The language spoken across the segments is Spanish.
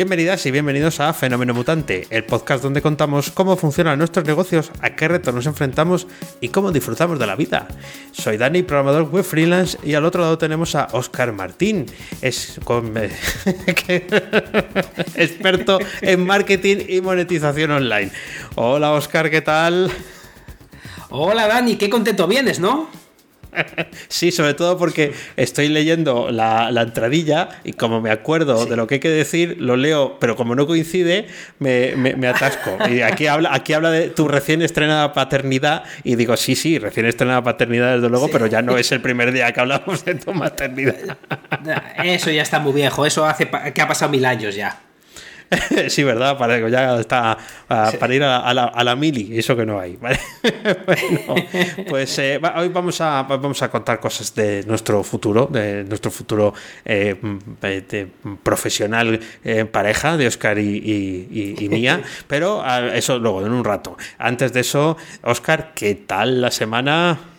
Bienvenidas y bienvenidos a Fenómeno Mutante, el podcast donde contamos cómo funcionan nuestros negocios, a qué retos nos enfrentamos y cómo disfrutamos de la vida. Soy Dani, programador web freelance, y al otro lado tenemos a Oscar Martín, es experto en marketing y monetización online. Hola Oscar, ¿qué tal? Hola Dani, qué contento vienes, ¿no? Sí, sobre todo porque estoy leyendo la, entradilla y como me acuerdo de lo que hay que decir, lo leo, pero como no coincide, me, atasco. Y aquí habla, aquí habla de tu recién estrenada paternidad y digo, sí, sí, recién estrenada paternidad desde luego, pero ya no es el primer día que hablamos de tu maternidad. Eso ya está muy viejo, eso hace que ha pasado mil años ya. sí, ¿verdad? Para, ya está, para ir a, la, a, la, mili, eso que no hay. pues eh, hoy vamos a, vamos a contar cosas de nuestro futuro, de nuestro futuro eh, profesional en pareja, de Oscar y, y mía, pero eso luego, en un rato. Antes de eso, Oscar, ¿qué tal la semana?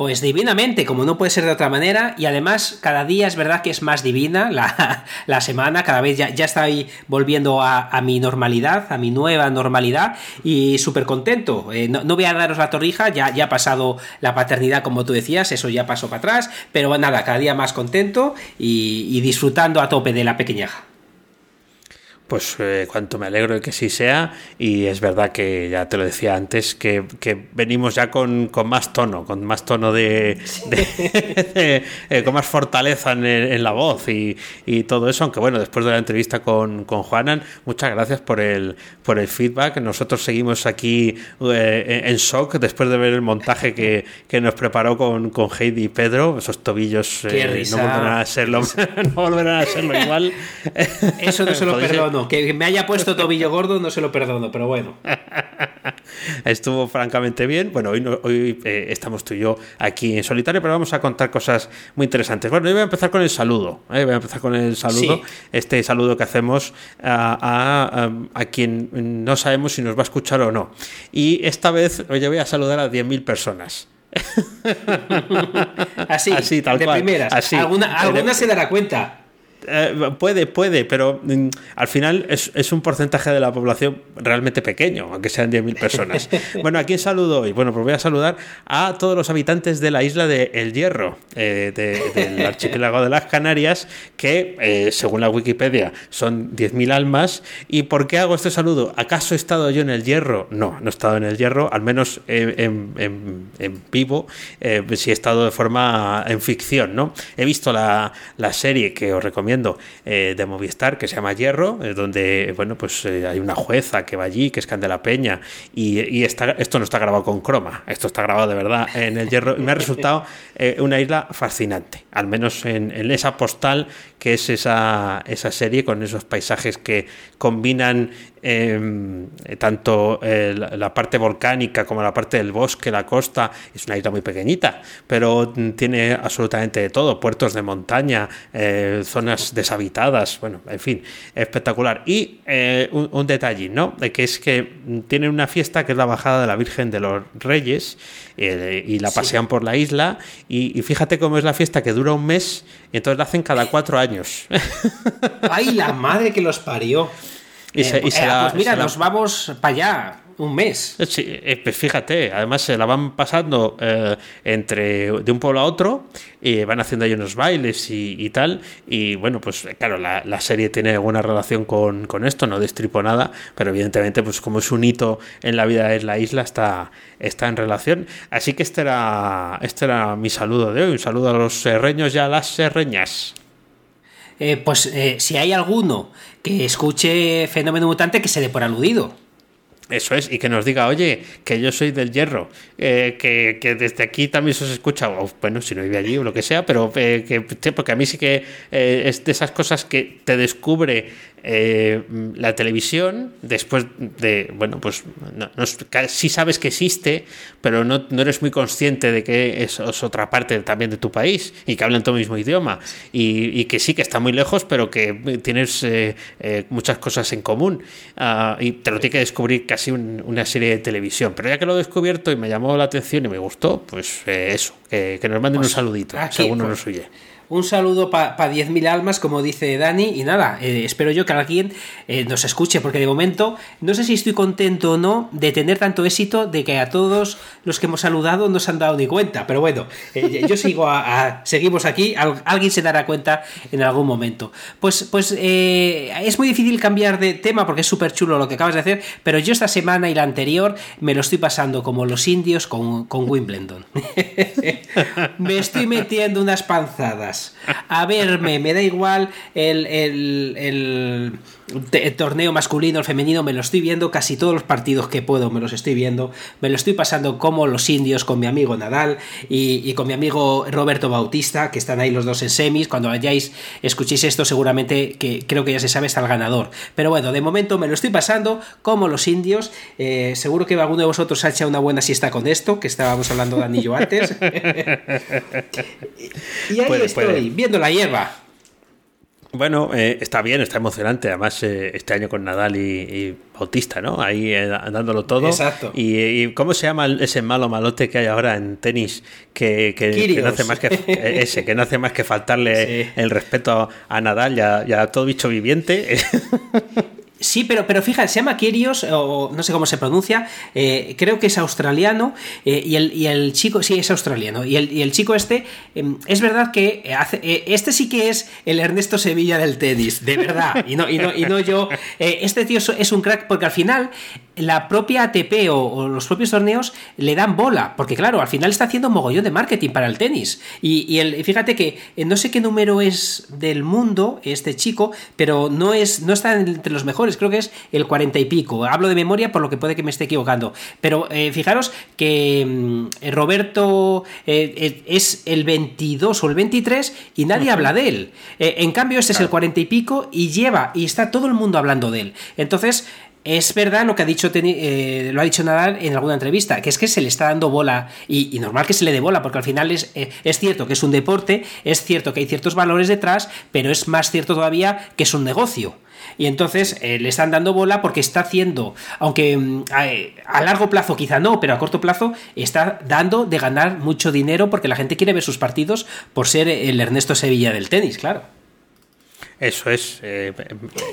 Pues divinamente, como no puede ser de otra manera, y además cada día es verdad que es más divina la, semana, cada vez ya, ya estoy volviendo a, mi normalidad, a mi nueva normalidad, y súper contento. Eh, no, voy a daros la torrija, ya, ya ha pasado la paternidad, como tú decías, eso ya pasó para atrás, pero nada, cada día más contento y, y disfrutando a tope de la pequeñaja pues eh, cuanto me alegro de que sí sea. Y es verdad que ya te lo decía antes que, venimos ya con, más tono con más tono de, eh, con más fortaleza en, la voz y, todo eso. Aunque bueno después de la entrevista con, con Juanan muchas gracias por el por el feedback. Nosotros seguimos aquí eh, en shock después de ver el montaje que, nos preparó con, con Heidi y Pedro. Esos tobillos no volverán a serlo no volverán a serlo igual. Eso no se lo perdono que me haya puesto tobillo gordo no se lo perdono, pero bueno. Estuvo francamente bien. Bueno, hoy, hoy eh, estamos tú y yo aquí en solitario, pero vamos a contar cosas muy interesantes. Bueno, yo voy a empezar con el saludo. ¿eh? Voy a empezar con el saludo. Este saludo que hacemos a, a, quien no sabemos si nos va a escuchar o no. Y esta vez hoy voy a saludar a 10.000 personas. así, así tal de cual. primeras. ¿Alguna, alguna se dará cuenta. Eh, puede, puede, pero mm, al final es, un porcentaje de la población realmente pequeño, aunque sean 10.000 personas. bueno, ¿a quién saludo hoy? Bueno, pues voy a saludar a todos los habitantes de la isla de El Hierro, eh, del archipiélago de las Canarias, que eh, según la Wikipedia son 10.000 almas. ¿Y por qué hago este saludo? ¿Acaso he estado yo en El Hierro? No, no he estado en El Hierro, al menos en, vivo, si he estado de forma en ficción, ¿no? He visto la, la serie que os recomiendo eh, de Movistar que se llama Hierro, eh, donde bueno pues eh, hay una jueza que va allí, que es Candela Peña, y, está, esto no está grabado con croma, esto está grabado de verdad en el Hierro, y me ha resultado una isla fascinante, al menos en, en, esa postal que es esa, esa serie con esos paisajes que combinan Em, tanto la parte volcánica como la parte del bosque, la costa, es una isla muy pequeñita, pero tiene absolutamente de todo, puertos de montaña, eh, zonas deshabitadas, bueno, en fin, espectacular. Y eh, un, detalle, ¿no? Que es que tienen una fiesta que es la bajada de la Virgen de los Reyes eh, y la pasean por la isla y, y, fíjate cómo es la fiesta que dura un mes y entonces la hacen cada cuatro años. ¡Ay, la madre que los parió! Y, eh, pues mira, nos vamos para allá un mes. Sí, eh, pues fíjate, además se la van pasando eh, entre de un pueblo a otro y van haciendo ahí unos bailes y, tal. Y bueno, pues claro, la, serie tiene alguna relación con, esto, no destripo nada, pero evidentemente, pues como es un hito en la vida de la isla, está, está en relación. Así que este era, este era mi saludo de hoy. Un saludo a los serreños y a las serreñas. Pues si hay alguno que escuche Fenómeno Mutante que se dé por aludido. Eso es, y que nos diga, oye, que yo soy del hierro, eh, que, desde aquí también se os escucha, bueno, si no vive allí o lo que sea, pero eh, que, porque a mí sí que eh, es de esas cosas que te descubre eh, la televisión, después de, bueno, pues no, sí sabes que existe, pero no, no, eres muy consciente de que es, otra parte también de tu país y que hablan tu mismo idioma y, que sí que está muy lejos, pero que tienes eh, eh, muchas cosas en común ah, y te lo tiene que descubrir casi una serie de televisión. Pero ya que lo he descubierto y me llamó la atención y me gustó, pues eso, que, nos manden un pues saludito, según pues, nos oye. Un saludo para pa 10.000 almas, como dice Dani. Y nada, eh, espero yo que alguien eh, nos escuche, porque de momento no sé si estoy contento o no de tener tanto éxito, de que a todos los que hemos saludado no se han dado ni cuenta. Pero bueno, eh, yo sigo a, seguimos aquí, alguien se dará cuenta en algún momento. Pues, pues es muy difícil cambiar de tema porque es súper chulo lo que acabas de hacer, pero yo esta semana y la anterior me lo estoy pasando como los indios con, con Wimbledon. me estoy metiendo unas panzadas a verme, me da igual el, el torneo masculino, el femenino, me lo estoy viendo casi todos los partidos que puedo, me los estoy viendo, me lo estoy pasando como los indios con mi amigo Nadal y, con mi amigo Roberto Bautista, que están ahí los dos en semis, cuando vayáis, escuchéis esto, seguramente que creo que ya se sabe está el ganador. Pero bueno, de momento me lo estoy pasando como los indios, eh, seguro que alguno de vosotros ha hecho una buena siesta con esto, que estábamos hablando de anillo antes. y ahí estoy, viendo la hierba. Bueno, eh, está bien, está emocionante. Además, eh, este año con Nadal y, Bautista, ¿no? Ahí eh, dándolo todo. Exacto. Y, cómo se llama ese malo malote que hay ahora en tenis que, no hace más que ese, que no hace más que faltarle el respeto a Nadal y a todo bicho viviente. Sí, pero, pero fíjate, se llama Kirios, o no sé cómo se pronuncia, eh, creo que es australiano, eh, y, el, y, el, chico, sí, es australiano, y el, y el chico este, em, es verdad que hace, eh, este sí que es el Ernesto Sevilla del tenis, de verdad, y no, y no, y no yo, este tío es un crack, porque al final la propia ATP o, los propios torneos le dan bola, porque claro, al final está haciendo mogollón de marketing para el tenis, y, y el, fíjate que no sé qué número es del mundo este chico, pero no, es, no está entre los mejores, creo que es el 40 y pico. Hablo de memoria por lo que puede que me esté equivocando. Pero eh, fijaros que mm, Roberto eh, es el 22 o el 23 y nadie habla de él. Eh, en cambio, este es el 40 y pico y lleva, y está todo el mundo hablando de él. Entonces, es verdad lo que ha dicho lo ha dicho Nadal en alguna entrevista, que es que se le está dando bola y, normal que se le dé bola, porque al final es, es, cierto que es un deporte, es cierto que hay ciertos valores detrás, pero es más cierto todavía que es un negocio y entonces eh, le están dando bola porque está haciendo, aunque mm, a, largo plazo quizá no, pero a corto plazo está dando de ganar mucho dinero porque la gente quiere ver sus partidos por ser el Ernesto Sevilla del tenis, claro. Eso es, eh,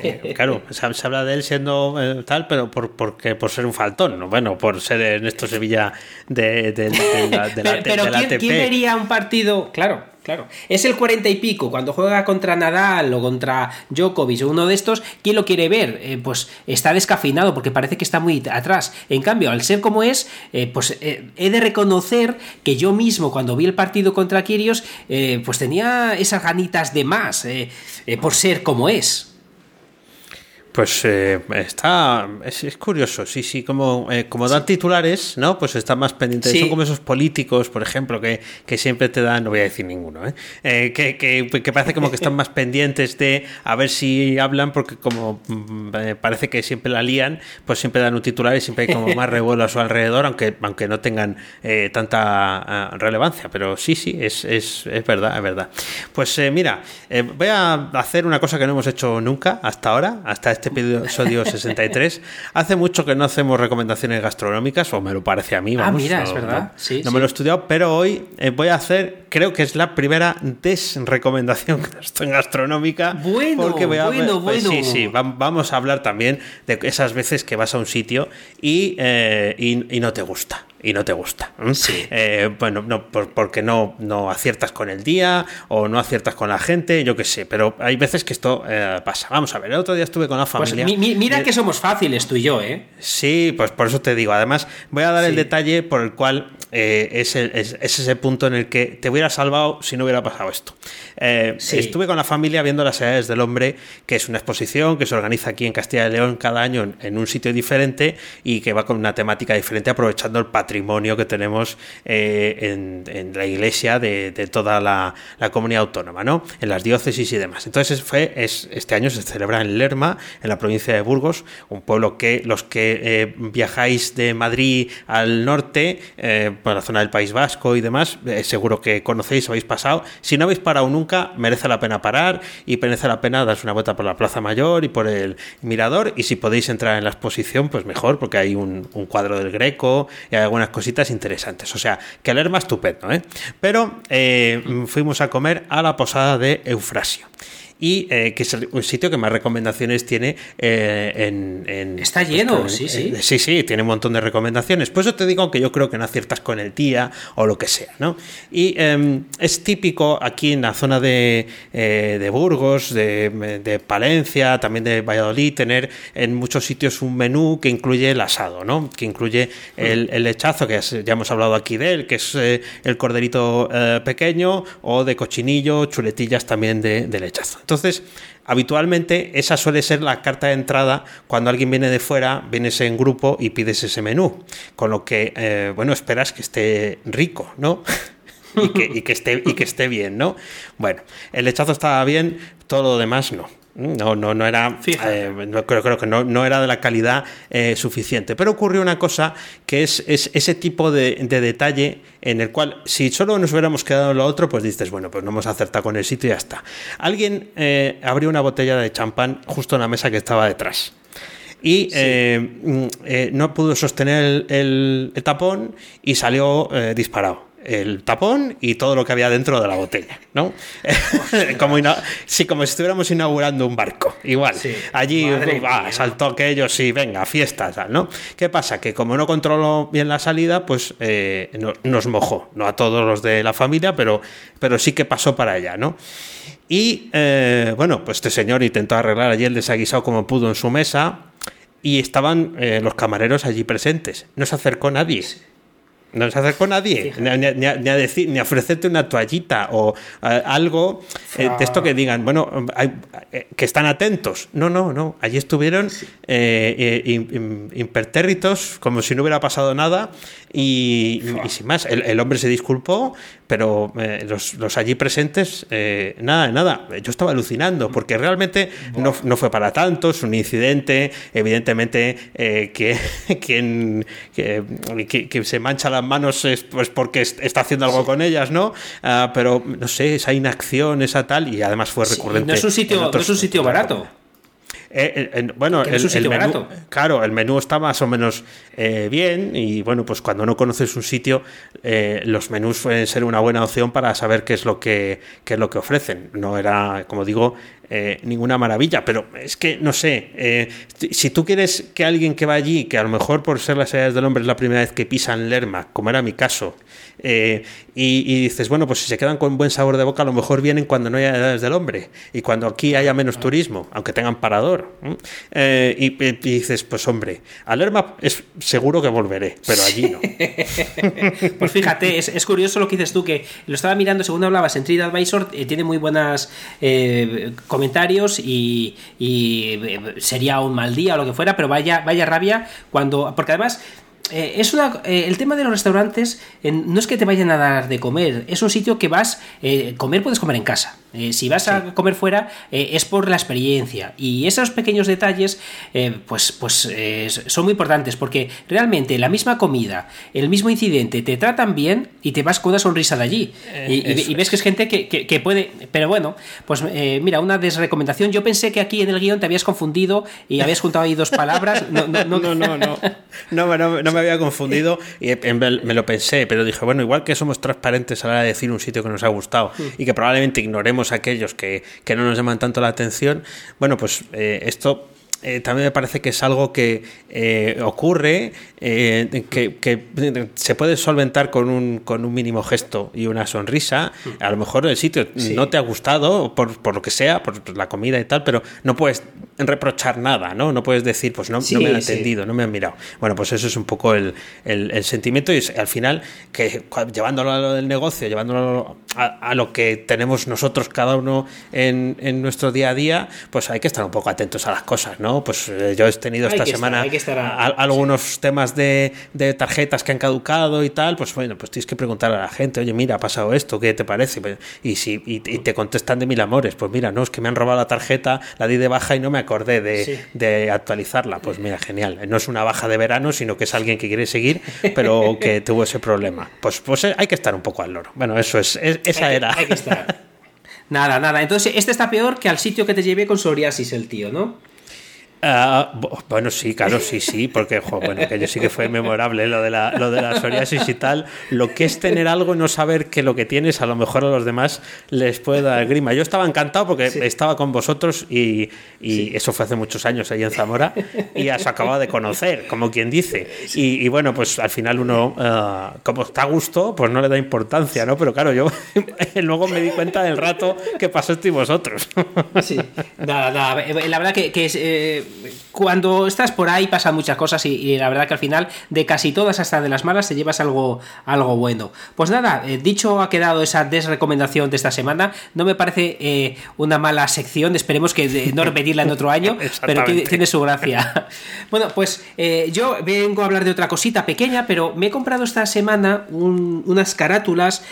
eh, claro, se, habla de él siendo tal, pero por, porque, por ser un faltón, bueno, por ser Ernesto Sevilla de, la, de la, pero, ¿quién vería un partido? Claro, Claro. Es el 40 y pico. Cuando juega contra Nadal o contra Djokovic o uno de estos, ¿quién lo quiere ver? Eh, pues está descafeinado porque parece que está muy atrás. En cambio, al ser como es, eh, pues eh, he de reconocer que yo mismo, cuando vi el partido contra Kirios, pues tenía esas ganitas de más por ser como es. Pues eh, está. Es, curioso, sí, sí. Como, eh, como dan titulares, ¿no? Pues está más pendiente. Son como esos políticos, por ejemplo, que, que, siempre te dan. No voy a decir ninguno, ¿eh? eh que, que, parece como que están más pendientes de a ver si hablan, porque como mm, parece que siempre la lían, pues siempre dan un titular y siempre hay como más revuelo a su alrededor, aunque, aunque no tengan tanta ah, relevancia. Pero sí, sí, es, es, es verdad, es verdad. Pues mira, voy a hacer una cosa que no hemos hecho nunca hasta ahora, hasta este este episodio 63. Hace mucho que no hacemos recomendaciones gastronómicas, o me lo parece a mí. ah, mira, es verdad. No, me lo he estudiado, pero hoy eh, voy a hacer, creo que es la primera desrecomendación gastronómica. Bueno, porque voy a, bueno, pues bueno. Sí, sí, vamos a hablar también de esas veces que vas a un sitio y, eh, y no te gusta y no te gusta. Eh, bueno, no, porque no, no aciertas con el día o no aciertas con la gente, yo qué sé, pero hay veces que esto eh, pasa. Vamos a ver, el otro día estuve con la pues familia. mira que somos fáciles tú y yo, ¿eh? Sí, pues por eso te digo. Además, voy a dar el detalle por el cual eh, es, ese punto en el que te voy hubiera salvado si no hubiera pasado esto. Eh, estuve con la familia viendo las edades del hombre, que es una exposición que se organiza aquí en Castilla y León cada año en un sitio diferente y que va con una temática diferente aprovechando el patrimonio que tenemos en, la iglesia de, toda la, comunidad autónoma, ¿no? En las diócesis y demás. Entonces fue, es, este año se celebra en Lerma, en la provincia de Burgos, un pueblo que los que viajáis de Madrid al norte, eh, por la zona del País Vasco y demás, eh, seguro que conocéis, habéis pasado. Si no habéis parado nunca, merece la pena parar y merece la pena darse una vuelta por la Plaza Mayor y por el Mirador. Y si podéis entrar en la exposición, pues mejor, porque hay un, cuadro del Greco y hay algunas cositas interesantes. O sea, que alerma estupendo, ¿eh? Pero eh, fuimos a comer a la posada de Eufrasio y eh, que es un sitio que más recomendaciones tiene eh, en, Está lleno, sí, sí. Eh, sí, sí, tiene un montón de recomendaciones. Pues yo te digo que yo creo que no aciertas con el día o lo que sea, ¿no? Y em, es típico aquí en la zona de, de Burgos, de, Palencia, también de Valladolid, tener en muchos sitios un menú que incluye el asado, ¿no? Que incluye el, el lechazo, que ya hemos hablado aquí de él, que es el corderito pequeño, o de cochinillo, chuletillas también de, de lechazo. Entonces, habitualmente esa suele ser la carta de entrada cuando alguien viene de fuera, vienes en grupo y pides ese menú. Con lo que, eh, bueno, esperas que esté rico, ¿no? y, que, esté, y que esté bien, ¿no? Bueno, el lechazo estaba bien, todo lo demás no. No, no, no era. Eh, creo, creo, que no, no, era de la calidad eh, suficiente. Pero ocurrió una cosa que es, ese tipo de, detalle en el cual, si solo nos hubiéramos quedado en lo otro, pues dices, bueno, pues no hemos acertado con el sitio y ya está. Alguien eh, abrió una botella de champán justo en la mesa que estaba detrás y mm, no pudo sostener el, tapón y salió disparado el tapón y todo lo que había dentro de la botella, ¿no? como, sí, como si estuviéramos inaugurando un barco, igual. Allí saltó aquello, sí, venga, fiesta, ¿no? ¿Qué pasa? Que como no controló bien la salida, pues eh, nos mojó, no a todos los de la familia, pero, pero sí que pasó para allá, ¿no? Y eh, bueno, pues este señor intentó arreglar allí el desaguisado como pudo en su mesa y estaban eh, los camareros allí presentes. No se acercó nadie. No se acercó nadie, ni, a, decir, ni a ofrecerte una toallita o eh, algo eh, de esto que digan, bueno, eh, que están atentos. No, no, no. Allí estuvieron impertérritos, como si no hubiera pasado nada, y, sin más. El, hombre se disculpó, pero los, allí presentes, nada, nada. Yo estaba alucinando, porque realmente no, fue para tanto, es un incidente, evidentemente, que, quien que, que se mancha la manos es pues porque está haciendo algo con ellas, ¿no? Ah, pero no sé, esa inacción, esa tal, y además fue recurrente. no es un sitio, no es un sitio barato. Eh, bueno, el, menú, claro, el menú está más o menos eh, bien y bueno, pues cuando no conoces un sitio, eh, los menús pueden ser una buena opción para saber qué es lo que qué es lo que ofrecen. No era, como digo, ninguna maravilla, pero es que no sé, si tú quieres que alguien que va allí, que a lo mejor por ser las edades del hombre es la primera vez que pisan Lerma, como era mi caso, y, y, dices, bueno, pues si se quedan con buen sabor de boca, a lo mejor vienen cuando no haya edades del hombre y cuando aquí haya menos turismo, aunque tengan parador eh, y, dices, pues hombre, a Lerma es seguro que volveré, pero allí no. pues fíjate, es, curioso lo que dices tú, que lo estaba mirando según hablabas en TripAdvisor, eh, tiene muy buenos eh, comentarios y, sería un mal día o lo que fuera, pero vaya, vaya rabia cuando. Porque además eh, es una, eh, el tema de los restaurantes no es que te vayan a dar de comer, es un sitio que vas, eh, comer puedes comer en casa. Eh, si vas sí. a comer fuera, eh, es por la experiencia. Y esos pequeños detalles, eh, pues, pues eh, son muy importantes, porque realmente la misma comida, el mismo incidente, te tratan bien y te vas con una sonrisa de allí. Eh, y, y, y, ves que es gente que, que, que puede. Pero bueno, pues mira, una desrecomendación. Yo pensé que aquí en el guion te habías confundido y habías juntado ahí dos palabras. No, no, no, no. no, no. no, no, no me había confundido y me lo pensé, pero dije, bueno, igual que somos transparentes a la hora de decir un sitio que nos ha gustado mm. y que probablemente ignoremos aquellos que, no nos llaman tanto la atención, bueno, pues eh, esto eh, también me parece que es algo que eh, ocurre, que, se puede solventar con un, con un mínimo gesto y una sonrisa. A lo mejor el sitio no te ha gustado, por, por, lo que sea, por la comida y tal, pero no puedes reprochar nada, ¿no? No puedes decir, pues no, no me han entendido, no me han mirado. Bueno, pues eso es un poco el, el, sentimiento y al final que llevándolo a lo del negocio, llevándolo a, lo que tenemos nosotros cada uno en, en, nuestro día a día, pues hay que estar un poco atentos a las cosas, ¿no? Pues eh, yo he tenido esta semana algunos temas de, de, tarjetas que han caducado y tal, pues bueno, pues tienes que preguntar a la gente, oye, mira, ha pasado esto, ¿qué te parece? Y si y, te contestan de mil amores, pues mira, no, es que me han robado la tarjeta, la di de baja y no me acordé de, actualizarla. Pues mira, genial. No es una baja de verano, sino que es alguien que quiere seguir, pero que tuvo ese problema. Pues, pues eh, hay que estar un poco al loro. Bueno, eso es, esa era. Hay que estar. Nada, nada. Entonces, este está peor que al sitio que te llevé con psoriasis el tío, ¿no? Ah, bueno, sí, claro, sí, sí, porque bueno, que yo sí que fue memorable lo de, la, lo de la psoriasis y tal. Lo que es tener algo y no saber que lo que tienes a lo mejor a los demás les puede dar grima. Yo estaba encantado porque estaba con vosotros y, eso fue hace muchos años ahí en Zamora y se acababa de conocer, como quien dice. Y, bueno, pues al final uno, ah, como está a gusto, pues no le da importancia, ¿no? Pero claro, yo luego me di cuenta del rato que pasasteis vosotros. Sí, nada, nada. La verdad que, es. Eh, cuando estás por ahí pasan muchas cosas y, la verdad que al final de casi todas hasta de las malas te llevas algo, algo bueno. Pues nada, eh, dicho ha quedado esa desrecomendación de esta semana, no me parece eh, una mala sección, esperemos que no repetirla en otro año, pero tiene, su gracia. bueno, pues eh, yo vengo a hablar de otra cosita pequeña, pero me he comprado esta semana unas carátulas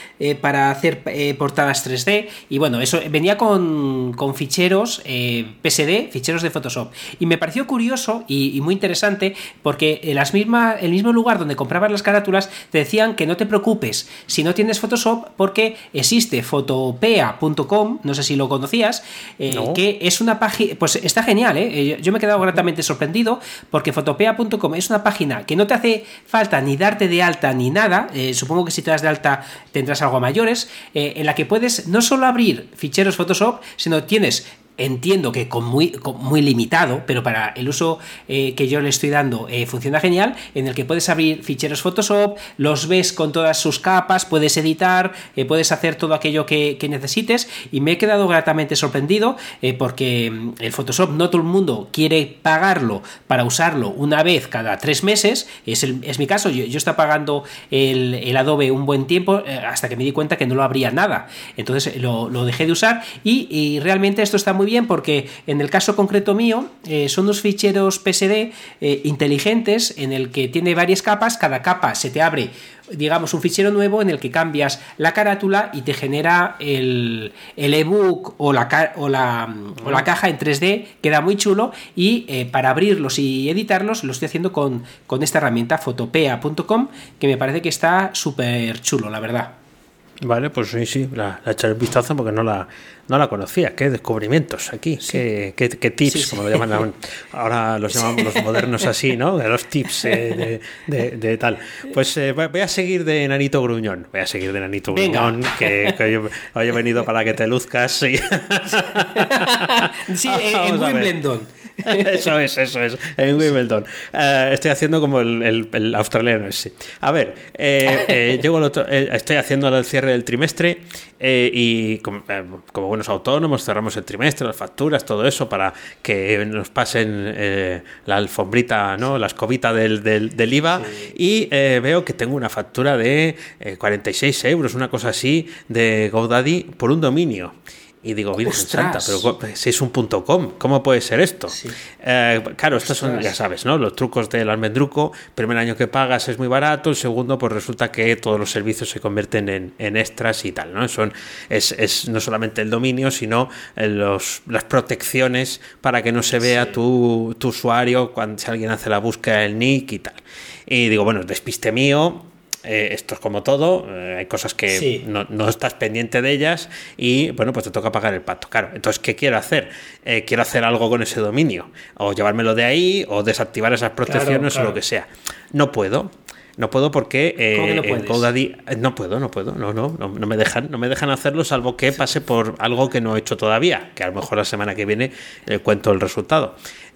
para hacer portadas 3D y bueno, eso venía con, con ficheros PSD, ficheros de Photoshop y me pareció curioso y, muy interesante porque en las misma, el mismo lugar donde comprabas las carátulas te decían que no te preocupes si no tienes Photoshop porque existe fotopea.com, no sé si lo conocías, eh, que es una página, pues está genial, ¿eh? yo me he quedado gratamente sorprendido porque fotopea.com es una página que no te hace falta ni darte de alta ni nada, eh, supongo que si te das de alta tendrás algo a mayores, en la que puedes no solo abrir ficheros Photoshop, sino tienes entiendo que con muy, muy limitado, pero para el uso eh, que yo le estoy dando eh, funciona genial, en el que puedes abrir ficheros Photoshop, los ves con todas sus capas, puedes editar, eh, puedes hacer todo aquello que, necesites y me he quedado gratamente sorprendido porque mm, el Photoshop no todo el mundo quiere pagarlo para usarlo una vez cada tres meses, es, es mi caso, yo, yo estaba pagando el, Adobe un buen tiempo hasta que me di cuenta que no lo habría nada, entonces lo, dejé de usar y realmente esto está muy bien porque en el caso concreto mío eh, son unos ficheros PSD eh, inteligentes en el que tiene varias capas, cada capa se te abre digamos, un fichero nuevo en el que cambias la carátula y te genera el, el ebook o la, o, la, o la caja en 3D, queda muy chulo y eh, para abrirlos y editarlos lo estoy haciendo con, con esta herramienta fotopea.com que me parece que está súper chulo, la verdad. Vale, pues sí, sí, la, la echaré un vistazo porque no la, no la conocía. Qué descubrimientos aquí, qué, qué, tips, como lo llaman ahora, los llamamos los modernos así, ¿no? De los tips eh, de, tal. Pues eh, voy a seguir de Nanito Gruñón, voy a seguir de Nanito Gruñón, que, hoy, he venido para que te luzcas. Sí, sí en Wimbledon. Eso es, eso es, en Wimbledon. Eh, estoy haciendo como el, australiano ese. A ver, eh, eh, llego estoy haciendo el cierre del trimestre y como, buenos autónomos cerramos el trimestre, las facturas, todo eso para que nos pasen la alfombrita, ¿no? la escobita del, del, IVA y veo que tengo una factura de 46 euros, una cosa así, de GoDaddy por un dominio. Y digo, Virgen Santa, pero si es un punto .com, ¿cómo puede ser esto? Eh, claro, estos son, ya sabes, ¿no? Los trucos del almendruco. Primer año que pagas es muy barato, el segundo, pues resulta que todos los servicios se convierten en, extras y tal, ¿no? Son, es, es, no solamente el dominio, sino eh, los, las protecciones para que no se vea tu, tu, usuario cuando si alguien hace la búsqueda del nick y tal. Y digo, bueno, despiste mío, eh, esto es como todo, eh, hay cosas que no, estás pendiente de ellas y bueno, pues te toca pagar el pato. Claro, entonces, ¿qué quiero hacer? Eh, quiero hacer algo con ese dominio, o llevármelo de ahí, o desactivar esas protecciones o lo que sea. No puedo. No puedo porque en GoDaddy no puedo, no puedo, no, no, no, me dejan, no me dejan hacerlo salvo que pase por algo que no he hecho todavía, que a lo mejor la semana que viene cuento el resultado.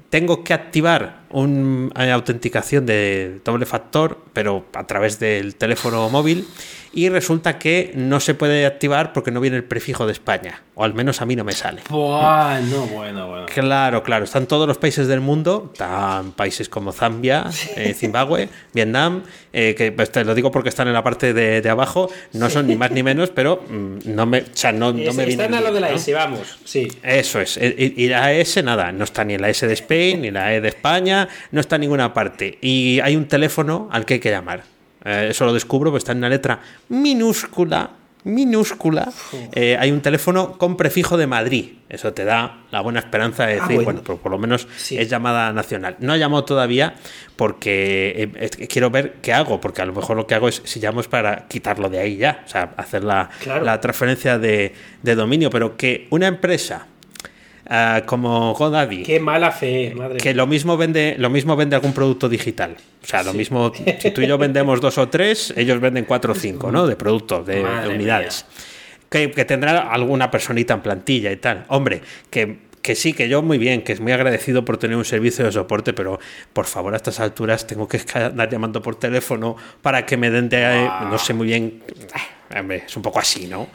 Tengo que activar una autenticación de doble factor, pero a través del teléfono móvil y resulta que no se puede activar porque no viene el prefijo de España, o al menos a mí no me sale. Bueno, bueno, bueno. Claro, claro, están todos los países del mundo, están países como Zambia, eh, Zimbabue, Vietnam, eh, que pues, te lo digo porque están en la parte de, abajo, no son ni más ni menos, pero mm, no me, o sea, no, no me Están a lo de la S, vamos, sí. Eso es, y, la S nada, no está ni en la S de Spain, ni la E de España, no está en ninguna parte. Y hay un teléfono al que hay que llamar. Eh, eso lo descubro, pues está en una letra minúscula, minúscula. Eh, hay un teléfono con prefijo de Madrid. Eso te da la buena esperanza de ah, decir, bueno, pues por lo menos es llamada nacional. No ha llamado todavía porque eh, quiero ver qué hago, porque a lo mejor lo que hago es, si llamo es para quitarlo de ahí ya, o sea, hacer la, transferencia de, de dominio, pero que una empresa Ah, como GoDaddy. Qué mala fe, madre. Que lo mismo vende, lo mismo vende algún producto digital. O sea, lo mismo, si tú y yo vendemos dos o tres, ellos venden cuatro o cinco, ¿no? De productos, de, unidades. Que, que, tendrá alguna personita en plantilla y tal. Hombre, que que sí, que yo muy bien, que es muy agradecido por tener un servicio de soporte, pero por favor a estas alturas tengo que andar llamando por teléfono para que me den de, no sé muy bien es un poco así, ¿no?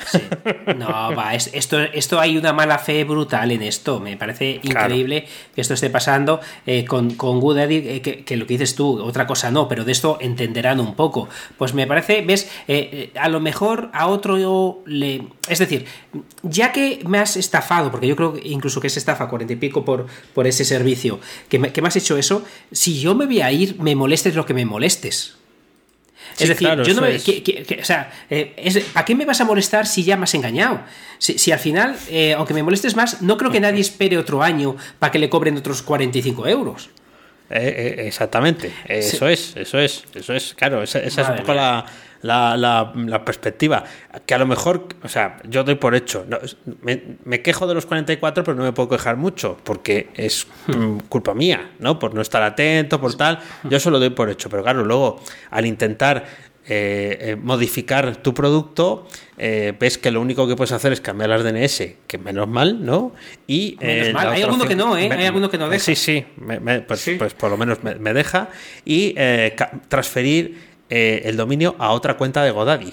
No, va, esto, esto hay una mala fe brutal en esto. Me parece increíble que esto esté pasando eh, con, con eh, que, lo que dices tú, otra cosa no, pero de esto entenderán un poco. Pues me parece, ves, eh, a lo mejor a otro le. Es decir, ya que me has estafado, porque yo creo incluso que es estafa cuarenta y pico por, por ese servicio, que me, que me has hecho eso, si yo me voy a ir, me molestes lo que me molestes es decir, yo no me, o sea, eh, ¿a qué me vas a molestar si ya me has engañado? Si, al final, eh, aunque me molestes más, no creo que nadie espere otro año para que le cobren otros 45 euros. Eh, exactamente, eso es, eso es, eso es, claro, esa, es un poco la, la, la, perspectiva. Que a lo mejor, o sea, yo doy por hecho. me, quejo de los 44, pero no me puedo quejar mucho, porque es hmm. culpa mía, ¿no? Por no estar atento, por tal. Yo eso lo doy por hecho. Pero claro, luego, al intentar eh, eh, modificar tu producto, eh, ves que lo único que puedes hacer es cambiar las DNS, que menos mal, ¿no? Y Hay alguno que no, ¿eh? Hay alguno que no deja. Sí, sí, pues, pues, por lo menos me, deja. Y transferir eh, el dominio a otra cuenta de Godaddy.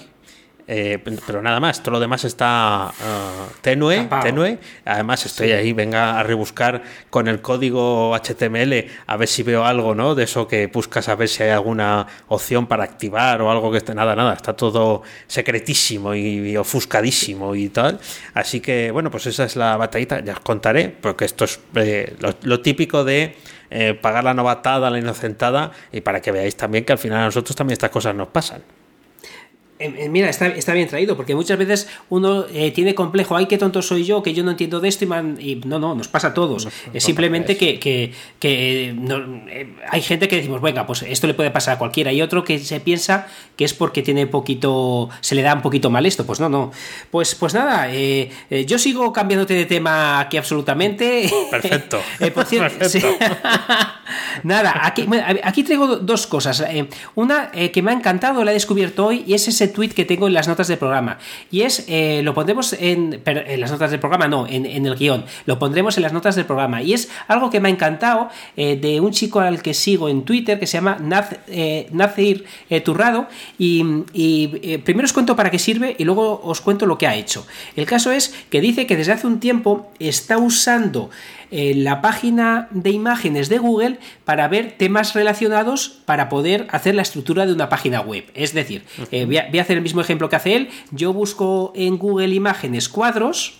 Eh, pero nada más, todo lo demás está ah, tenue, tenue. Además, estoy ahí, venga a rebuscar con el código HTML a ver si veo algo, ¿no? De eso que buscas a ver si hay alguna opción para activar o algo que esté. Nada, nada, está todo secretísimo y, ofuscadísimo y tal. Así que, bueno, pues esa es la batallita, ya os contaré, porque esto es eh, lo típico de eh, pagar la novatada, la inocentada, y para que veáis también que al final a nosotros también estas cosas nos pasan. Eh, eh, mira, está, está, bien traído, porque muchas veces uno eh, tiene complejo, ay, qué tonto soy yo, que yo no entiendo de esto, y, no, no, nos pasa a todos. es simplemente que, que, que hay gente que decimos, venga, pues esto le puede pasar a cualquiera, y otro que se piensa que es porque tiene poquito, se le da un poquito mal esto, pues no, no. Pues, pues nada, yo sigo cambiándote de tema aquí absolutamente. Perfecto. nada, aquí, aquí traigo dos cosas. una que me ha encantado, la he descubierto hoy, y es ese tweet que tengo en las notas del programa. Y es, eh, lo pondremos en, en, las notas del programa, no, en, el guion. Lo pondremos en las notas del programa. Y es algo que me ha encantado eh, de un chico al que sigo en Twitter que se llama Naz, eh, Nazir Turrado. Y, y primero os cuento para qué sirve y luego os cuento lo que ha hecho. El caso es que dice que desde hace un tiempo está usando la página de imágenes de Google para ver temas relacionados para poder hacer la estructura de una página web. Es decir, eh, voy, a, hacer el mismo ejemplo que hace él. Yo busco en Google Imágenes cuadros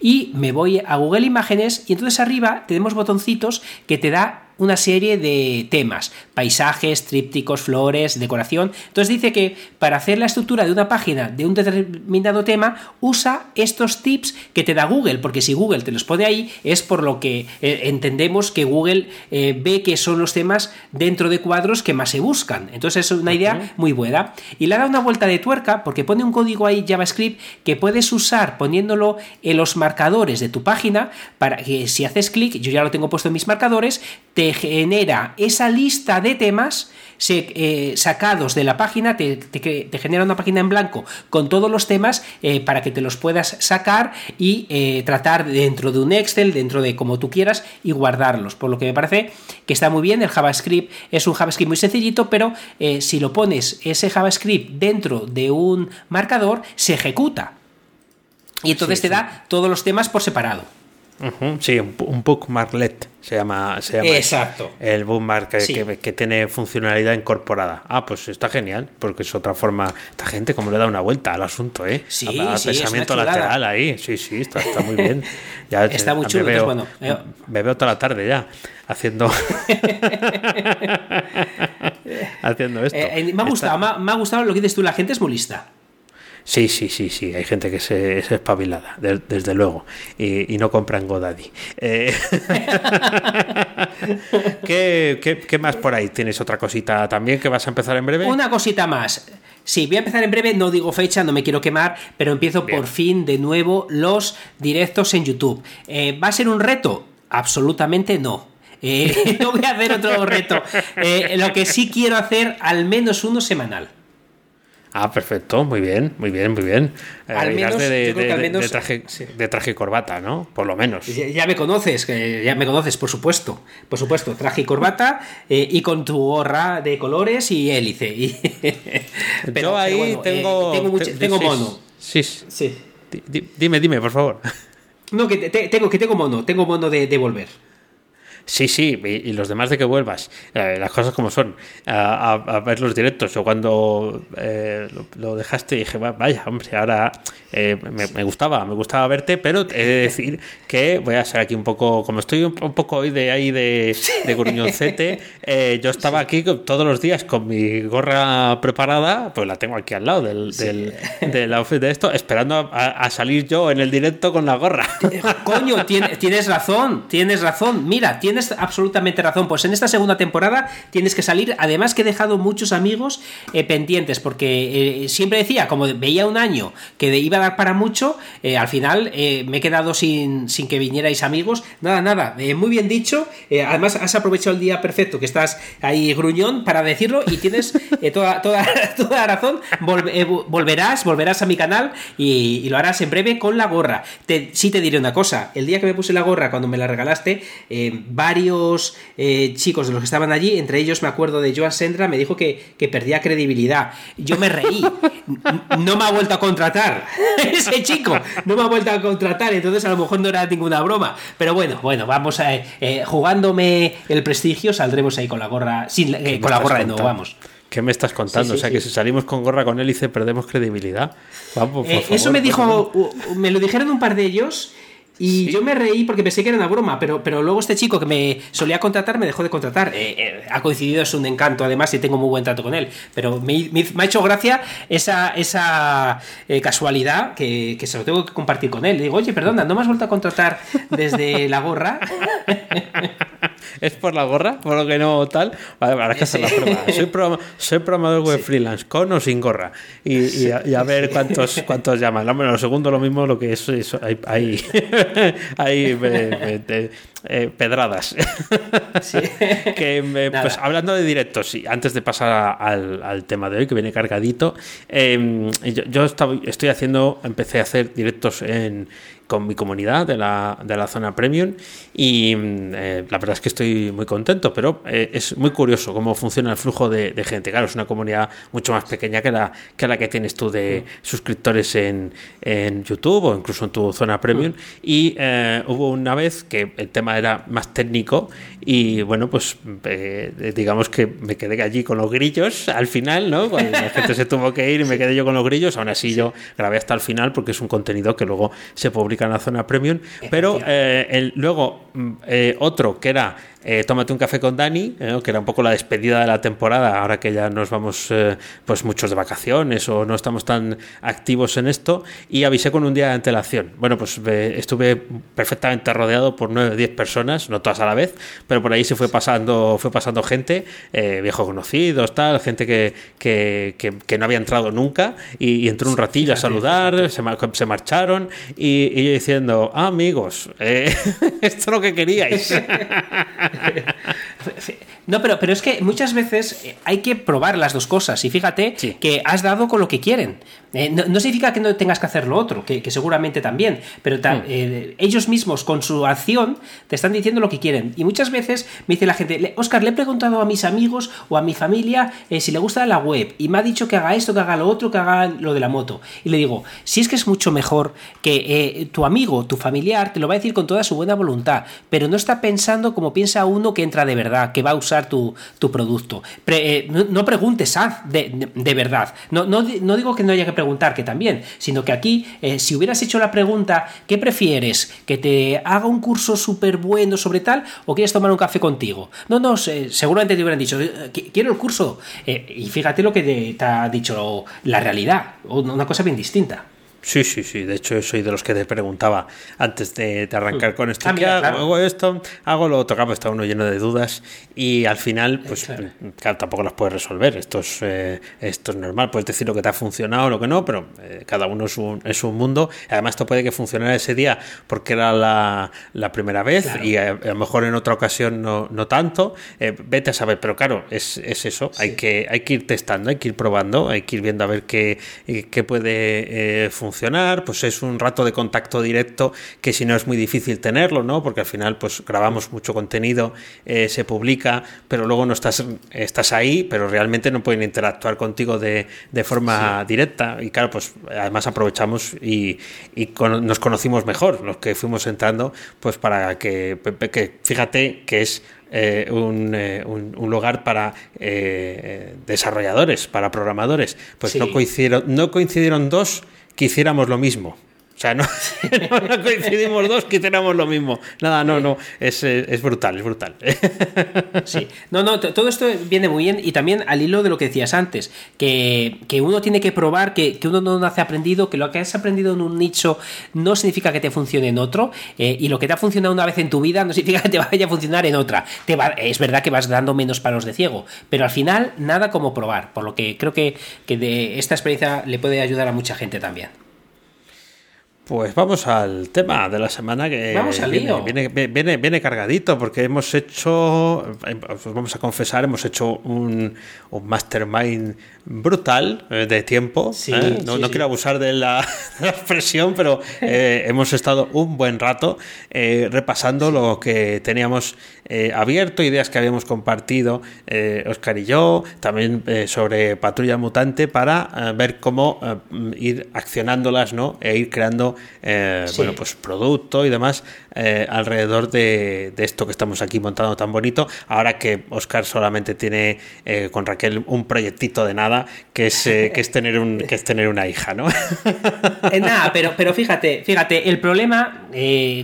y me voy a Google Imágenes y entonces arriba tenemos botoncitos que te da una serie de temas, paisajes, trípticos, flores, decoración. Entonces dice que para hacer la estructura de una página de un determinado tema, usa estos tips que te da Google, porque si Google te los pone ahí es por lo que eh, entendemos que Google eh, ve que son los temas dentro de cuadros que más se buscan. Entonces es una idea muy buena. Y le da una vuelta de tuerca porque pone un código ahí JavaScript que puedes usar poniéndolo en los marcadores de tu página para que si haces clic, yo ya lo tengo puesto en mis marcadores, te te genera esa lista de temas se, eh, sacados de la página, te, te, genera una página en blanco con todos los temas eh, para que te los puedas sacar y eh, tratar dentro de un Excel, dentro de como tú quieras y guardarlos. Por lo que me parece que está muy bien, el JavaScript es un JavaScript muy sencillito, pero si lo pones ese JavaScript dentro de un marcador, se ejecuta. Y entonces te da todos los temas por separado. Sí, un, bookmarklet se llama, se llama Exacto. el bookmark que, tiene funcionalidad incorporada. Ah, pues está genial, porque es otra forma. Esta gente como le da una vuelta al asunto, ¿eh? Sí, pensamiento lateral ahí. Sí, sí, está, muy bien. Ya, está muy chulo. Me veo, bueno, me veo toda la tarde ya haciendo haciendo esto. Eh, eh, me, ha gustado, me, ha, gustado lo que dices tú, la gente es muy lista. Sí, sí, sí, sí, hay gente que se, es espabilada, desde luego, y, no compra en Godaddy. Eh, ¿qué, más por ahí? ¿Tienes otra cosita también que vas a empezar en breve? Una cosita más. Sí, voy a empezar en breve, no digo fecha, no me quiero quemar, pero empiezo por fin de nuevo los directos en YouTube. Eh, ¿Va a ser un reto? Absolutamente no. Eh, no voy a hacer otro reto. lo que sí quiero hacer, al menos uno semanal. Ah, perfecto, muy bien, muy bien, muy bien. Eh, al menos, de, traje, de traje y corbata, ¿no? Por lo menos. Ya, me conoces, ya me conoces, por supuesto. Por supuesto, traje y corbata eh, y con tu gorra de colores y hélice. pero, Yo ahí eh, tengo, tengo, mono. Sí, sí. Dime, dime, por favor. No, que tengo, que tengo mono, tengo mono de, de volver. Sí, sí, y, los demás de que vuelvas, eh, las cosas como son, a, ver los directos. Yo cuando eh, lo, dejaste dije, vaya, hombre, ahora eh, me, gustaba, me gustaba verte, pero he de decir que voy a ser aquí un poco, como estoy un, poco hoy de ahí de, de gruñoncete, yo estaba aquí todos los días con mi gorra preparada, pues la tengo aquí al lado del, del, outfit de esto, esperando a, salir yo en el directo con la gorra. Coño, tienes, tienes razón, tienes razón. Mira, tienes tienes absolutamente razón. Pues en esta segunda temporada tienes que salir. Además que he dejado muchos amigos eh, pendientes, porque eh, siempre decía, como veía un año que iba a dar para mucho, eh, al final me he quedado sin, sin, que vinierais amigos. Nada, nada. muy bien dicho. además has aprovechado el día perfecto, que estás ahí gruñón para decirlo y tienes toda, toda, toda razón. volverás, volverás a mi canal y, lo harás en breve con la gorra. Te, sí te diré una cosa. El día que me puse la gorra, cuando me la regalaste, va varios eh, chicos de los que estaban allí, entre ellos me acuerdo de Joan Sendra, me dijo que, perdía credibilidad. Yo me reí. No me ha vuelto a contratar. Ese chico no me ha vuelto a contratar, entonces a lo mejor no era ninguna broma. Pero bueno, bueno, vamos a eh, jugándome el prestigio, saldremos ahí con la gorra, sin, eh, con la gorra de nuevo, vamos. ¿Qué me estás contando? o sea, que si salimos con gorra con hélice perdemos credibilidad. Vamos, eso me dijo, me lo dijeron un par de ellos y yo me reí porque pensé que era una broma, pero, pero luego este chico que me solía contratar me dejó de contratar. Eh, eh, ha coincidido, es un encanto además y tengo muy buen trato con él. Pero me, ha hecho gracia esa, esa eh, casualidad que, que, se lo tengo que compartir con él. Le digo, oye, perdona, ¿no me has vuelto a contratar desde la gorra? ¿Es por la gorra? ¿Por lo que no tal? Vale, habrá que hacer la prueba. Soy, programador web freelance, con o sin gorra. Y, a, ver cuántos, cuántos llaman. Bueno, lo segundo lo mismo, lo que es, hay, hay, hay eh, pedradas. que, pues hablando de directos, y antes de pasar al, tema de hoy, que viene cargadito, em, yo, yo estoy haciendo, empecé a hacer directos en con mi comunidad de la, de la zona premium y mm, eh, la verdad es que estoy muy contento, pero eh, es muy curioso cómo funciona el flujo de, gente. Claro, es una comunidad mucho más pequeña que la que, la que tienes tú de suscriptores en, en YouTube o incluso en tu zona premium. Y eh, hubo una vez que el tema era más técnico y bueno, pues digamos que me quedé allí con los grillos al final, ¿no? Cuando la gente se tuvo que ir y me quedé yo con los grillos, aún así yo grabé hasta el final porque es un contenido que luego se publica en la zona premium, pero eh, el, luego mm, eh, otro que era eh, tómate un café con Dani, eh, que era un poco la despedida de la temporada, ahora que ya nos vamos eh, pues muchos de vacaciones o no estamos tan activos en esto, y avisé con un día de antelación. Bueno, pues estuve perfectamente rodeado por 9 o 10 personas, no todas a la vez, pero por ahí se fue pasando, fue pasando gente, viejos conocidos, tal, gente que, que, que, no había entrado nunca, y, entró un ratillo a saludar, se, se marcharon, y, y, yo diciendo, ah, amigos, esto es lo que queríais. sí, no, pero, pero es que muchas veces eh, hay que probar las dos cosas. Y fíjate que has dado con lo que quieren. Eh, no, significa que no tengas que hacer lo otro, que, seguramente también. Pero hmm. eh, ellos mismos, con su acción, te están diciendo lo que quieren. Y muchas veces me dice la gente, Oscar, le he preguntado a mis amigos o a mi familia si le gusta la web. Y me ha dicho que haga esto, que haga lo otro, que haga lo de la moto. Y le digo, si es que es mucho mejor que tu amigo, tu familiar, te lo va a decir con toda su buena voluntad. Pero no está pensando como piensa uno que entra de verdad, que va a usar tu, producto. Eh, no, preguntes, haz de, verdad. No, no, digo que no haya que preguntar, que también, sino que aquí, eh, si hubieras hecho la pregunta, ¿qué prefieres? ¿Que te haga un curso súper bueno sobre tal o quieres tomar un café contigo? No, no, seguramente te hubieran dicho, eh, quiero el curso. y fíjate lo que te ha dicho la realidad, una cosa bien distinta. Sí, sí, sí. De hecho, soy de los que te preguntaba antes de, arrancar mm. con esto. Ah, ¿Qué hago? hago? esto, hago lo otro. está uno lleno de dudas y al final, pues claro. tampoco las puedes resolver. Esto es, eh, esto es normal. Puedes decir lo que te ha funcionado lo que no, pero eh, cada uno es un, es un mundo. Además, esto puede que funcionara ese día porque era la, la primera vez y a, lo mejor en otra ocasión no, no tanto. Eh, vete a saber, pero claro, es, es eso. Hay, que, hay que ir testando, hay que ir probando, hay que ir viendo a ver qué, qué puede funcionar pues es un rato de contacto directo que si no es muy difícil tenerlo, ¿no? Porque al final pues grabamos mucho contenido, eh, se publica, pero luego no estás, estás ahí, pero realmente no pueden interactuar contigo de, forma directa. Y claro, pues además aprovechamos y, nos conocimos mejor, los que fuimos entrando, pues para que, que fíjate que es eh, eh, un, un, lugar para desarrolladores, para programadores. Pues no, coincidieron, no coincidieron dos quisiéramos lo mismo. O sea, no, coincidimos dos que tenemos lo mismo. Nada, no, no, es, es, brutal, es brutal. Sí, no, no, todo esto viene muy bien y también al hilo de lo que decías antes, que, uno tiene que probar que, uno no nace aprendido, que lo que has aprendido en un nicho no significa que te funcione en otro eh, y lo que te ha funcionado una vez en tu vida no significa que te vaya a funcionar en otra. Te va, es verdad que vas dando menos palos de ciego, pero al final nada como probar, por lo que creo que, que de esta experiencia le puede ayudar a mucha gente también. Pues vamos al tema de la semana que vamos al viene, viene, viene, cargadito porque hemos hecho, pues vamos a confesar, hemos hecho un, un mastermind brutal eh, de tiempo. ¿eh? No, quiero abusar de la, expresión, pero eh, hemos estado un buen rato repasando lo que teníamos abierto, ideas que habíamos compartido Oscar y yo, también sobre Patrulla Mutante para ver cómo ir accionándolas ¿no? e ir creando bueno, pues producto y demás alrededor de, esto que estamos aquí montando tan bonito. Ahora que Oscar solamente tiene con Raquel un proyectito de nada, que es, que es, tener, un, que es tener una hija, ¿no? nada, pero, pero fíjate, fíjate, el problema,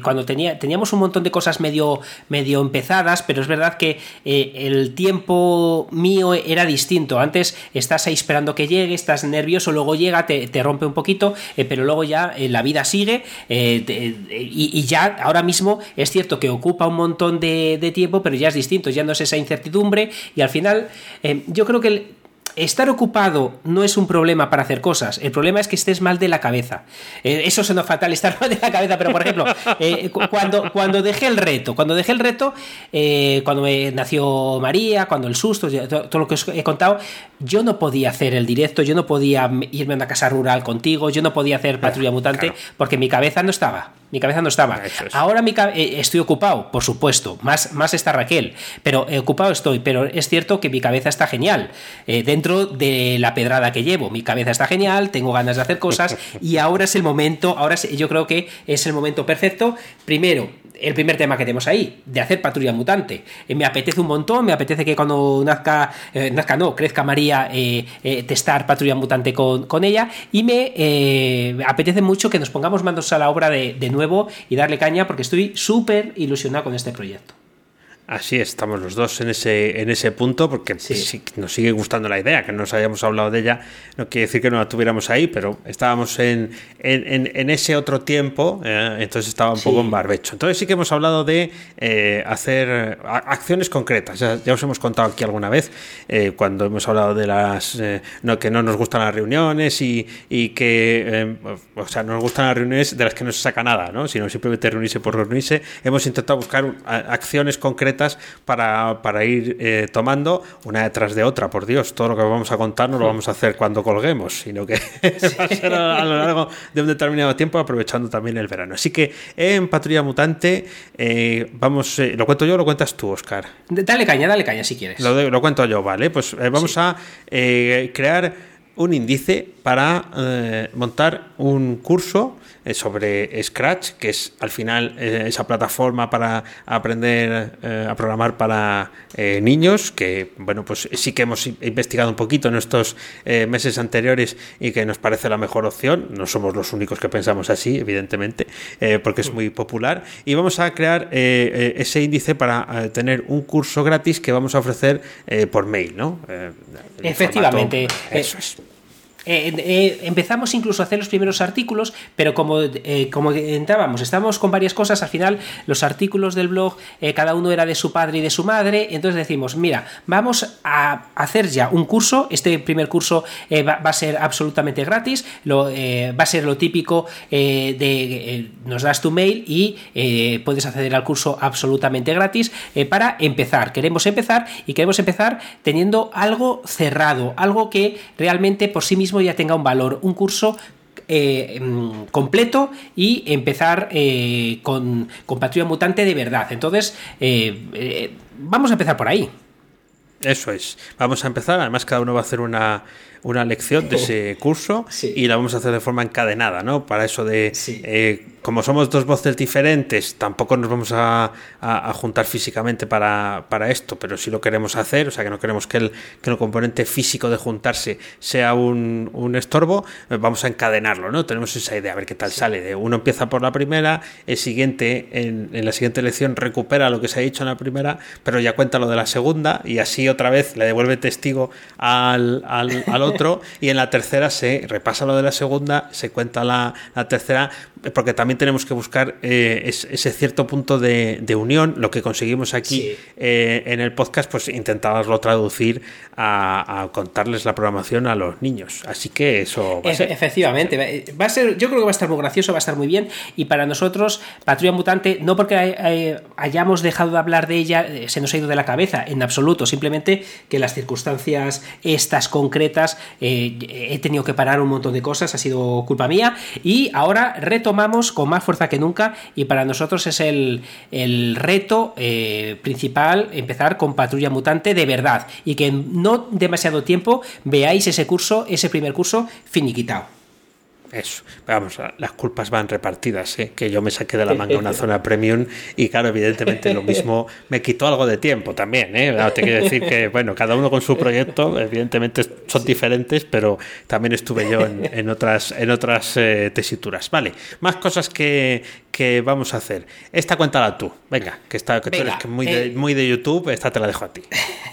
cuando tenía, teníamos un montón de cosas medio, medio empezadas, pero es verdad que el tiempo mío era distinto. Antes estás ahí esperando que llegue, estás nervioso, luego llega, te, te rompe un poquito, pero luego ya la vida sigue eh, y, ya ahora mismo es cierto que ocupa un montón de, tiempo, pero ya es distinto, ya no es esa incertidumbre y al final eh, yo creo que estar ocupado no es un problema para hacer cosas, el problema es que estés mal de la cabeza. Eh, eso suena fatal, estar mal de la cabeza, pero por ejemplo, eh, cuando, cuando dejé el reto, cuando dejé el reto, eh, cuando me nació María, cuando el susto, todo, lo que os he contado, yo no podía hacer el directo, yo no podía irme a una casa rural contigo, yo no podía hacer patrulla mutante, porque mi cabeza no estaba. Mi cabeza no estaba. Ahora mi estoy ocupado, por supuesto. Más, más está Raquel. Pero ocupado estoy. Pero es cierto que mi cabeza está genial. dentro de la pedrada que llevo. Mi cabeza está genial, tengo ganas de hacer cosas y ahora es el momento, ahora yo creo que es el momento perfecto. Primero, el primer tema que tenemos ahí, de hacer patrulla mutante. Eh, me apetece un montón, me apetece que cuando nazca, eh, nazca no, crezca María, eh, testar patrulla mutante con, ella. Y me apetece mucho que nos pongamos manos a la obra de, de nuevo y darle caña porque estoy súper ilusionado con este proyecto. Así estamos los dos en ese, en ese punto, porque nos sigue gustando la idea, que nos hayamos hablado de ella, no quiere decir que no la tuviéramos ahí, pero estábamos en, en, ese otro tiempo, eh, entonces estaba un poco en barbecho. Entonces sí que hemos hablado de eh, hacer acciones concretas, ya, os hemos contado aquí alguna vez, eh, cuando hemos hablado de las, no, que no nos gustan las reuniones y, y que, o sea, no nos gustan las reuniones de las que no se saca nada, ¿no? sino simplemente reunirse por reunirse, hemos intentado buscar acciones concretas recetas para, para ir eh, tomando una detrás de otra. Por Dios, todo lo que vamos a contar no lo vamos a hacer cuando colguemos, sino que va a ser a, lo largo de un determinado tiempo, aprovechando también el verano. Así que en Patrulla Mutante, eh, vamos, eh, ¿lo cuento yo o lo cuentas tú, Oscar? Dale caña, dale caña si quieres. Lo, lo cuento yo, ¿vale? Pues vamos a crear un índice para montar un curso eh, sobre Scratch, que es al final eh, esa plataforma para aprender eh, a programar para niños, que bueno, pues sí que hemos investigado un poquito en estos meses anteriores y que nos parece la mejor opción. No somos los únicos que pensamos así, evidentemente, porque es muy popular. Y vamos a crear ese índice para tener un curso gratis que vamos a ofrecer por mail, ¿no? Efectivamente. Eso es. Eh, eh, empezamos incluso a hacer los primeros artículos, pero como, eh, como entrábamos, estábamos con varias cosas, al final los artículos del blog, cada uno era de su padre y de su madre, entonces decimos, mira, vamos a hacer ya un curso, este primer curso va, a ser absolutamente gratis, va a ser lo típico de nos das tu mail y puedes acceder al curso absolutamente gratis para empezar, queremos empezar y queremos empezar teniendo algo cerrado, algo que realmente por sí mismo ya tenga un valor, un curso eh, mm, completo y empezar eh, con, con Patrulla Mutante de verdad. Entonces, eh, vamos a empezar por ahí. Eso es. Vamos a empezar. Además, cada uno va a hacer una, una lección de ese curso y la vamos a hacer de forma encadenada, ¿no? Para eso de como somos dos voces diferentes, tampoco nos vamos a, juntar físicamente para, esto, pero si lo queremos hacer, o sea que no queremos que el, que el componente físico de juntarse sea un, estorbo, eh, vamos a encadenarlo, ¿no? Tenemos esa idea, a ver qué tal sale. De uno empieza por la primera, el siguiente, en, la siguiente lección recupera lo que se ha dicho en la primera, pero ya cuenta lo de la segunda y así otra vez le devuelve testigo al, al, otro y en la tercera se repasa lo de la segunda, se cuenta la, la tercera, porque también tenemos que buscar eh, ese cierto punto de, unión. Lo que conseguimos aquí eh, en el podcast, pues intentábamos traducir a, contarles la programación a los niños. Así que eso va a ser. Efectivamente, va a ser, yo creo que va a estar muy gracioso, va a estar muy bien. Y para nosotros, Patrulla Mutante, no porque hayamos dejado de hablar de ella, eh, se nos ha ido de la cabeza, en absoluto. Simplemente que las circunstancias estas concretas he tenido que parar un montón de cosas, ha sido culpa mía. Y ahora retomamos con más fuerza que nunca y para nosotros es el, reto eh, principal empezar con Patrulla Mutante de verdad y que en no demasiado tiempo veáis ese curso, ese primer curso finiquitado. Eso, vamos, las culpas van repartidas, ¿eh? que yo me saqué de la manga una zona premium y claro, evidentemente lo mismo me quitó algo de tiempo también, ¿eh? te quiero decir que, bueno, cada uno con su proyecto, evidentemente son diferentes, pero también estuve yo en, otras, en otras eh, tesituras. Vale, más cosas que, que vamos a hacer. Esta cuéntala tú, venga, que, está, que tú eres muy, de, eh, muy de YouTube, esta te la dejo a ti.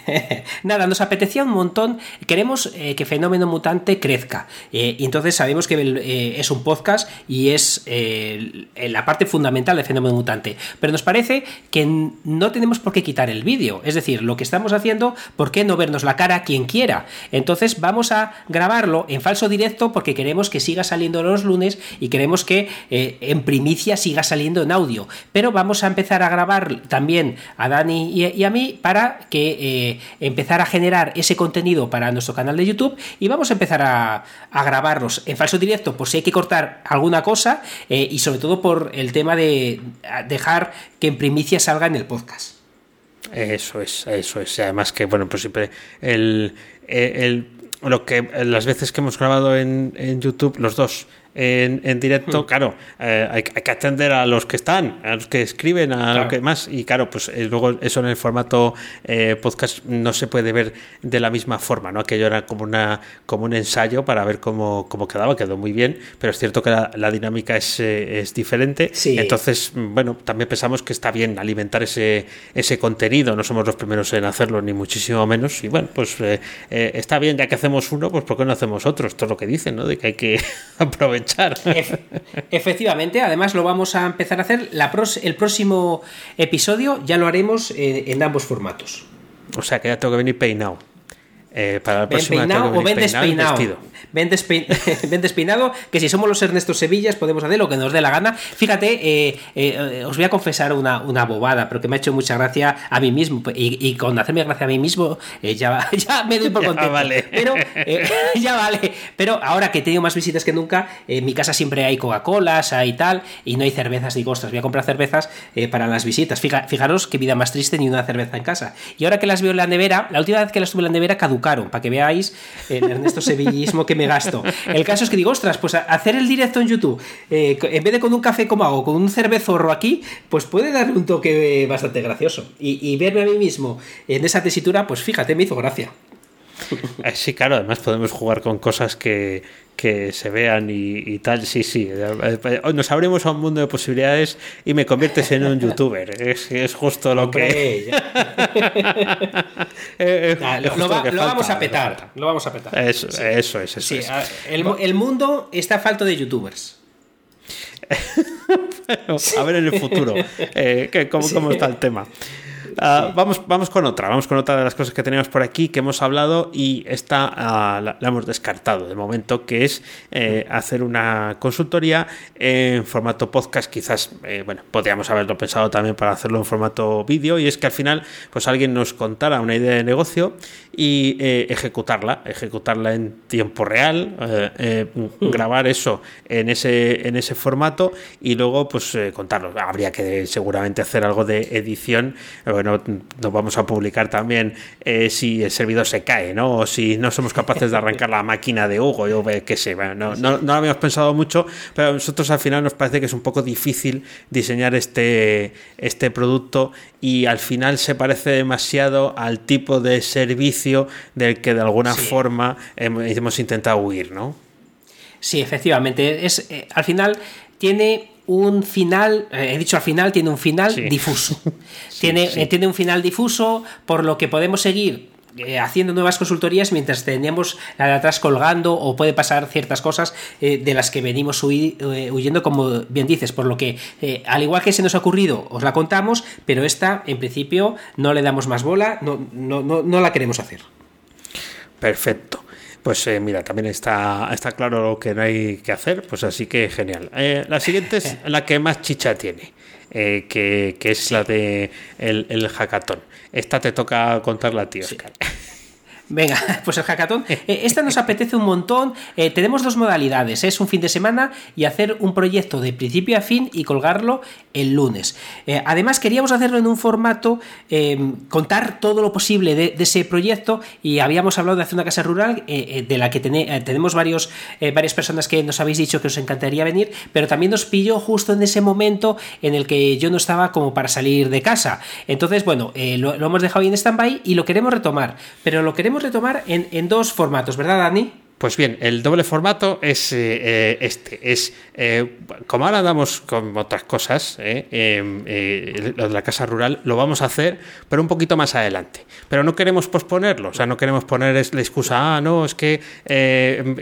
Nada, nos apetecía un montón, queremos que Fenómeno Mutante crezca y entonces sabemos que el eh, es un podcast y es eh, la parte fundamental de Fenómeno Mutante. Pero nos parece que no tenemos por qué quitar el vídeo. Es decir, lo que estamos haciendo, ¿por qué no vernos la cara quien quiera? Entonces vamos a grabarlo en falso directo porque queremos que siga saliendo los lunes y queremos que eh, en primicia siga saliendo en audio. Pero vamos a empezar a grabar también a Dani y, a mí para que empezar a generar ese contenido para nuestro canal de YouTube y vamos a empezar a, a grabarlos en falso directo por si hay que cortar alguna cosa eh, y sobre todo por el tema de dejar que en primicia salga en el podcast. Eso es, eso es. Además que, bueno, pues siempre el, el, lo que las veces que hemos grabado en, en YouTube, los dos en, directo, hmm. claro, eh, hay, que atender a los que están, a los que escriben, a lo que más. Y claro, pues eh, luego eso en el formato eh, podcast no se puede ver de la misma forma, ¿no? Aquello era como, una, como un ensayo para ver cómo, cómo quedaba, quedó muy bien, pero es cierto que la, dinámica es, es diferente. Entonces, bueno, también pensamos que está bien alimentar ese, ese contenido, no somos los primeros en hacerlo, ni muchísimo menos. Y bueno, pues está bien, ya que hacemos uno, pues ¿por qué no hacemos otro? Esto es lo que dicen, ¿no? De que hay que aprovechar efectivamente, además lo vamos a empezar a hacer la el próximo episodio, ya lo haremos eh, en ambos formatos. O sea que ya tengo que venir peinado. Para la próxima o ven despeinado. Ven, despeinado, que si somos los Ernesto Sevillas podemos hacer lo que nos dé la gana. Fíjate, os voy a confesar una, una, bobada, pero que me ha hecho mucha gracia a mí mismo. Y, con hacerme gracia a mí mismo, ya, ya me doy por contento. vale. Pero, ya vale. Pero ahora que he tenido más visitas que nunca, en mi casa siempre hay Coca-Colas, hay tal, y no hay cervezas. Digo, ostras, voy a comprar cervezas para las visitas. fijaros qué vida más triste ni una cerveza en casa. Y ahora que las veo en la nevera, la última vez que las tuve en la nevera para que veáis el Ernesto Sevillismo que me gasto. El caso es que digo, ostras, pues hacer el directo en YouTube, eh, en vez de con un café como hago, con un cervezorro aquí, pues puede darle un toque bastante gracioso. Y, verme a mí mismo en esa tesitura, pues fíjate, me hizo gracia. Eh, sí, claro, además podemos jugar con cosas que, que se vean y, tal. Sí, sí. Nos abrimos a un mundo de posibilidades y me conviertes en un youtuber. Es, es justo lo que. lo, vamos a petar. Lo vamos a petar. Eso, eso es. Eso El, mundo está falto de youtubers. a ver en el futuro eh, cómo, cómo está el tema. Ah, vamos, vamos con otra, vamos con otra de las cosas que tenemos por aquí que hemos hablado y esta ah, la, hemos descartado de momento, que es eh, hacer una consultoría en formato podcast. Quizás, eh, bueno, podríamos haberlo pensado también para hacerlo en formato vídeo y es que al final, pues alguien nos contara una idea de negocio y eh, ejecutarla, ejecutarla en tiempo real, grabar eso en ese, en ese formato y luego, pues contarlo. Habría que seguramente hacer algo de edición. Bueno, no, vamos a publicar también eh, si el servidor se cae, ¿no? O si no somos capaces de arrancar la máquina de Hugo, yo qué sé, no, no, lo habíamos pensado mucho, pero a nosotros al final nos parece que es un poco difícil diseñar este, este producto y al final se parece demasiado al tipo de servicio del que de alguna forma hemos intentado huir, ¿no? Sí, efectivamente. Es, eh, al final tiene un final, eh, he dicho al final, tiene un final difuso. tiene, eh, tiene un final difuso, por lo que podemos seguir eh, haciendo nuevas consultorías mientras tenemos la de atrás colgando o puede pasar ciertas cosas de las que venimos huyendo, como bien dices, por lo que al igual que se nos ha ocurrido, os la contamos, pero esta en principio no le damos más bola, no, no, no, no la queremos hacer. Perfecto. Pues eh, mira, también está, está claro lo que no hay que hacer, pues así que genial. Eh, la siguiente es la que más chicha tiene, eh, que, es la de el, el hackathon. Esta te toca contarla a ti, Oscar. Venga, pues el hackathon. Eh, esta nos apetece un montón. Eh, tenemos dos modalidades. Es un fin de semana y hacer un proyecto de principio a fin y colgarlo el lunes. Eh, además, queríamos hacerlo en un formato, contar todo lo posible de, ese proyecto y habíamos hablado de hacer una casa rural de la que tenemos varios, varias personas que nos habéis dicho que os encantaría venir, pero también nos pilló justo en ese momento en el que yo no estaba como para salir de casa. Entonces, bueno, lo, lo hemos dejado ahí en stand-by y lo queremos retomar, pero lo queremos retomar en, en dos formatos, ¿verdad, Dani? Pues bien, el doble formato es eh, eh, este. Es eh, como ahora andamos con otras cosas, em, lo de la casa rural lo vamos a hacer, pero un poquito más adelante. Pero no queremos posponerlo, o sea, no queremos poner la excusa, ah, no, es que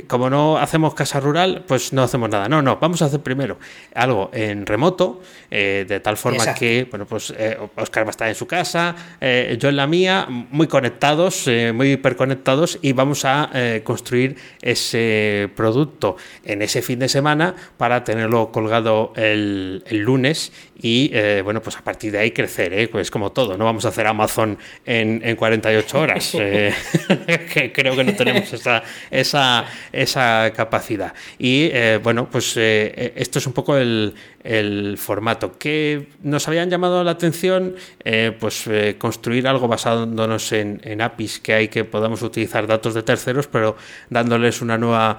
como no hacemos casa rural, pues no hacemos nada. No, no, vamos a hacer primero algo en remoto, de tal forma que, bueno, pues Oscar va a estar en su casa, yo en la mía, muy conectados, muy hiperconectados, y vamos a construir ese producto en ese fin de semana para tenerlo colgado el, lunes y eh, bueno, pues a partir de ahí crecer, ¿eh? pues como todo, no vamos a hacer Amazon en, en 48 horas, eh, que creo que no tenemos esa, esa, esa capacidad. Y bueno, pues esto es un poco el, el formato. que nos habían llamado la atención? pues construir algo basándonos en, APIs que hay que podamos utilizar datos de terceros, pero dándoles una nueva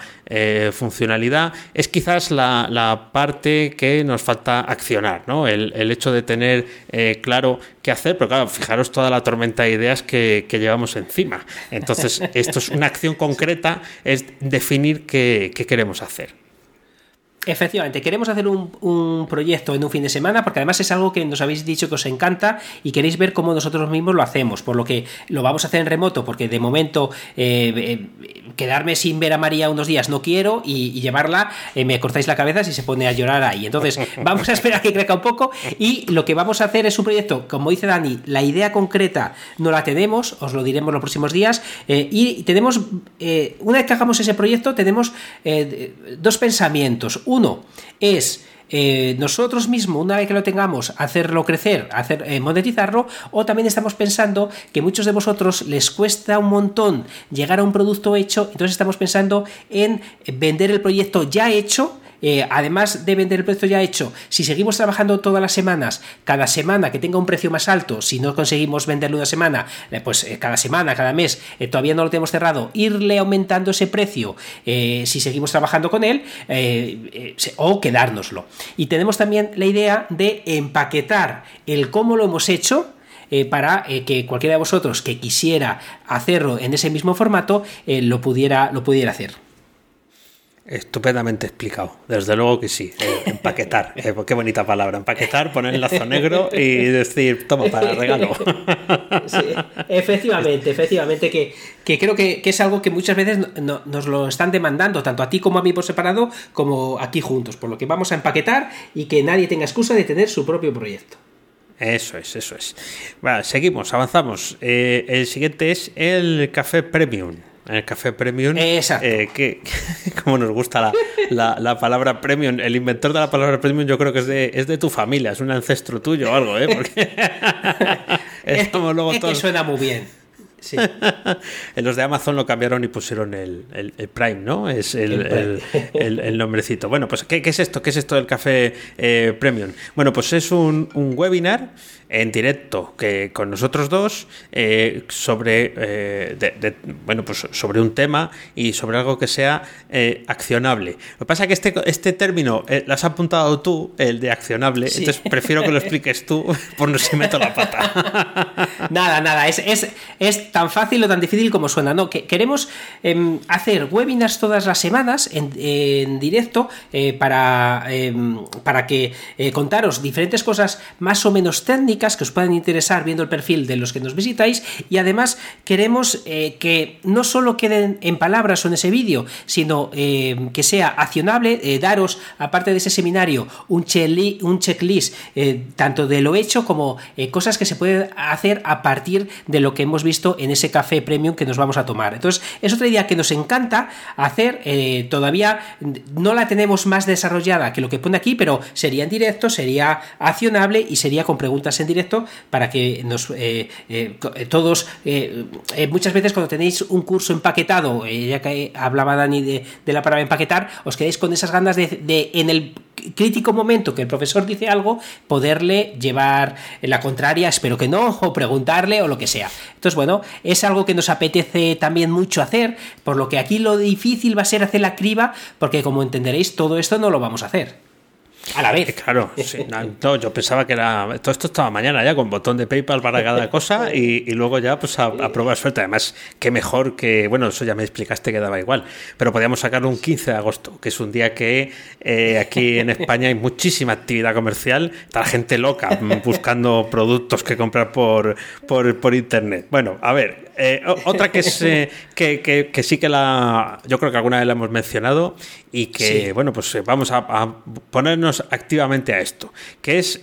funcionalidad. Es quizás la, la, parte que nos falta accionar, ¿no? el, hecho de tener eh, claro qué hacer, pero claro, fijaros toda la tormenta de ideas que, llevamos encima. Entonces, esto es una acción concreta, es definir qué, queremos hacer. Efectivamente, queremos hacer un, proyecto en un fin de semana porque además es algo que nos habéis dicho que os encanta y queréis ver cómo nosotros mismos lo hacemos, por lo que lo vamos a hacer en remoto porque de momento eh, eh, quedarme sin ver a María unos días no quiero y, llevarla eh, me cortáis la cabeza si se pone a llorar ahí. Entonces vamos a esperar a que crezca un poco y lo que vamos a hacer es un proyecto, como dice Dani, la idea concreta no la tenemos, os lo diremos los próximos días y tenemos, una vez que hagamos ese proyecto, tenemos dos pensamientos. Uno es eh, nosotros mismos, una vez que lo tengamos, hacerlo crecer, hacer, eh, monetizarlo, o también estamos pensando que muchos de vosotros les cuesta un montón llegar a un producto hecho, entonces estamos pensando en vender el proyecto ya hecho eh, además de vender el precio ya hecho, si seguimos trabajando todas las semanas, cada semana que tenga un precio más alto, si no conseguimos venderlo una semana, eh, pues eh, cada semana, cada mes, todavía no lo tenemos cerrado, irle aumentando ese precio si seguimos trabajando con él o quedárnoslo. Y tenemos también la idea de empaquetar el cómo lo hemos hecho para que cualquiera de vosotros que quisiera hacerlo en ese mismo formato lo, pudiera, lo pudiera hacer. Estupendamente explicado, desde luego que sí. Eh, empaquetar, eh, qué bonita palabra. Empaquetar, poner el lazo negro y decir, toma para regalo. Sí, efectivamente, efectivamente, que, creo que, es algo que muchas veces nos lo están demandando, tanto a ti como a mí por separado, como aquí juntos. Por lo que vamos a empaquetar y que nadie tenga excusa de tener su propio proyecto. Eso es, eso es. Bueno, seguimos, avanzamos. Eh, el siguiente es el café premium el café premium. Exacto. Eh, que, como nos gusta la, palabra premium, el inventor de la palabra premium yo creo que es de, es de tu familia, es un ancestro tuyo o algo, ¿eh? Porque es, luego que suena muy bien. en los de Amazon lo cambiaron y pusieron el, Prime, ¿no? Es el, el, nombrecito. Bueno, pues ¿qué, es esto? ¿Qué es esto del café eh, Premium? Bueno, pues es un, un webinar en directo que con nosotros dos eh, sobre eh, bueno pues sobre un tema y sobre algo que sea eh, accionable. Lo que pasa es que este, este término lo has apuntado tú el de accionable entonces prefiero que lo expliques tú por no si meto la pata. Nada nada es, es, es, tan fácil o tan difícil como suena no que queremos em, hacer webinars todas las semanas en, en directo para em, para que contaros diferentes cosas más o menos técnicas que os puedan interesar viendo el perfil de los que nos visitáis y además queremos eh, que no solo queden en palabras o en ese vídeo, sino eh, que sea accionable, eh, daros, aparte de ese seminario, un, un checklist tanto de lo hecho como cosas que se pueden hacer a partir de lo que hemos visto en ese café premium que nos vamos a tomar. Entonces, es otra idea que nos encanta hacer, todavía no la tenemos más desarrollada que lo que pone aquí, pero sería en directo, sería accionable y sería con preguntas en directo para que nos eh, eh, todos eh, muchas veces cuando tenéis un curso empaquetado ya que hablaba Dani de, la palabra empaquetar os quedéis con esas ganas de, en el crítico momento que el profesor dice algo, poderle llevar la contraria, espero que no, o preguntarle o lo que sea. Entonces, bueno, es algo que nos apetece también mucho hacer, por lo que aquí lo difícil va a ser hacer la criba, porque como entenderéis, todo esto no lo vamos a hacer. A la vez. Claro, yo pensaba que era. Todo esto estaba mañana ya, con botón de PayPal para cada cosa y, luego ya pues a, probar suerte. Además, qué mejor que. Bueno, eso ya me explicaste que daba igual. Pero podíamos sacarlo un 15 de agosto, que es un día que eh, aquí en España hay muchísima actividad comercial. Está la gente loca buscando productos que comprar por, por, por internet. Bueno, a ver, eh, otra que, es, eh, que, sí que la. Yo creo que alguna vez la hemos mencionado y que, bueno, pues eh, vamos a, ponernos activamente a esto, que es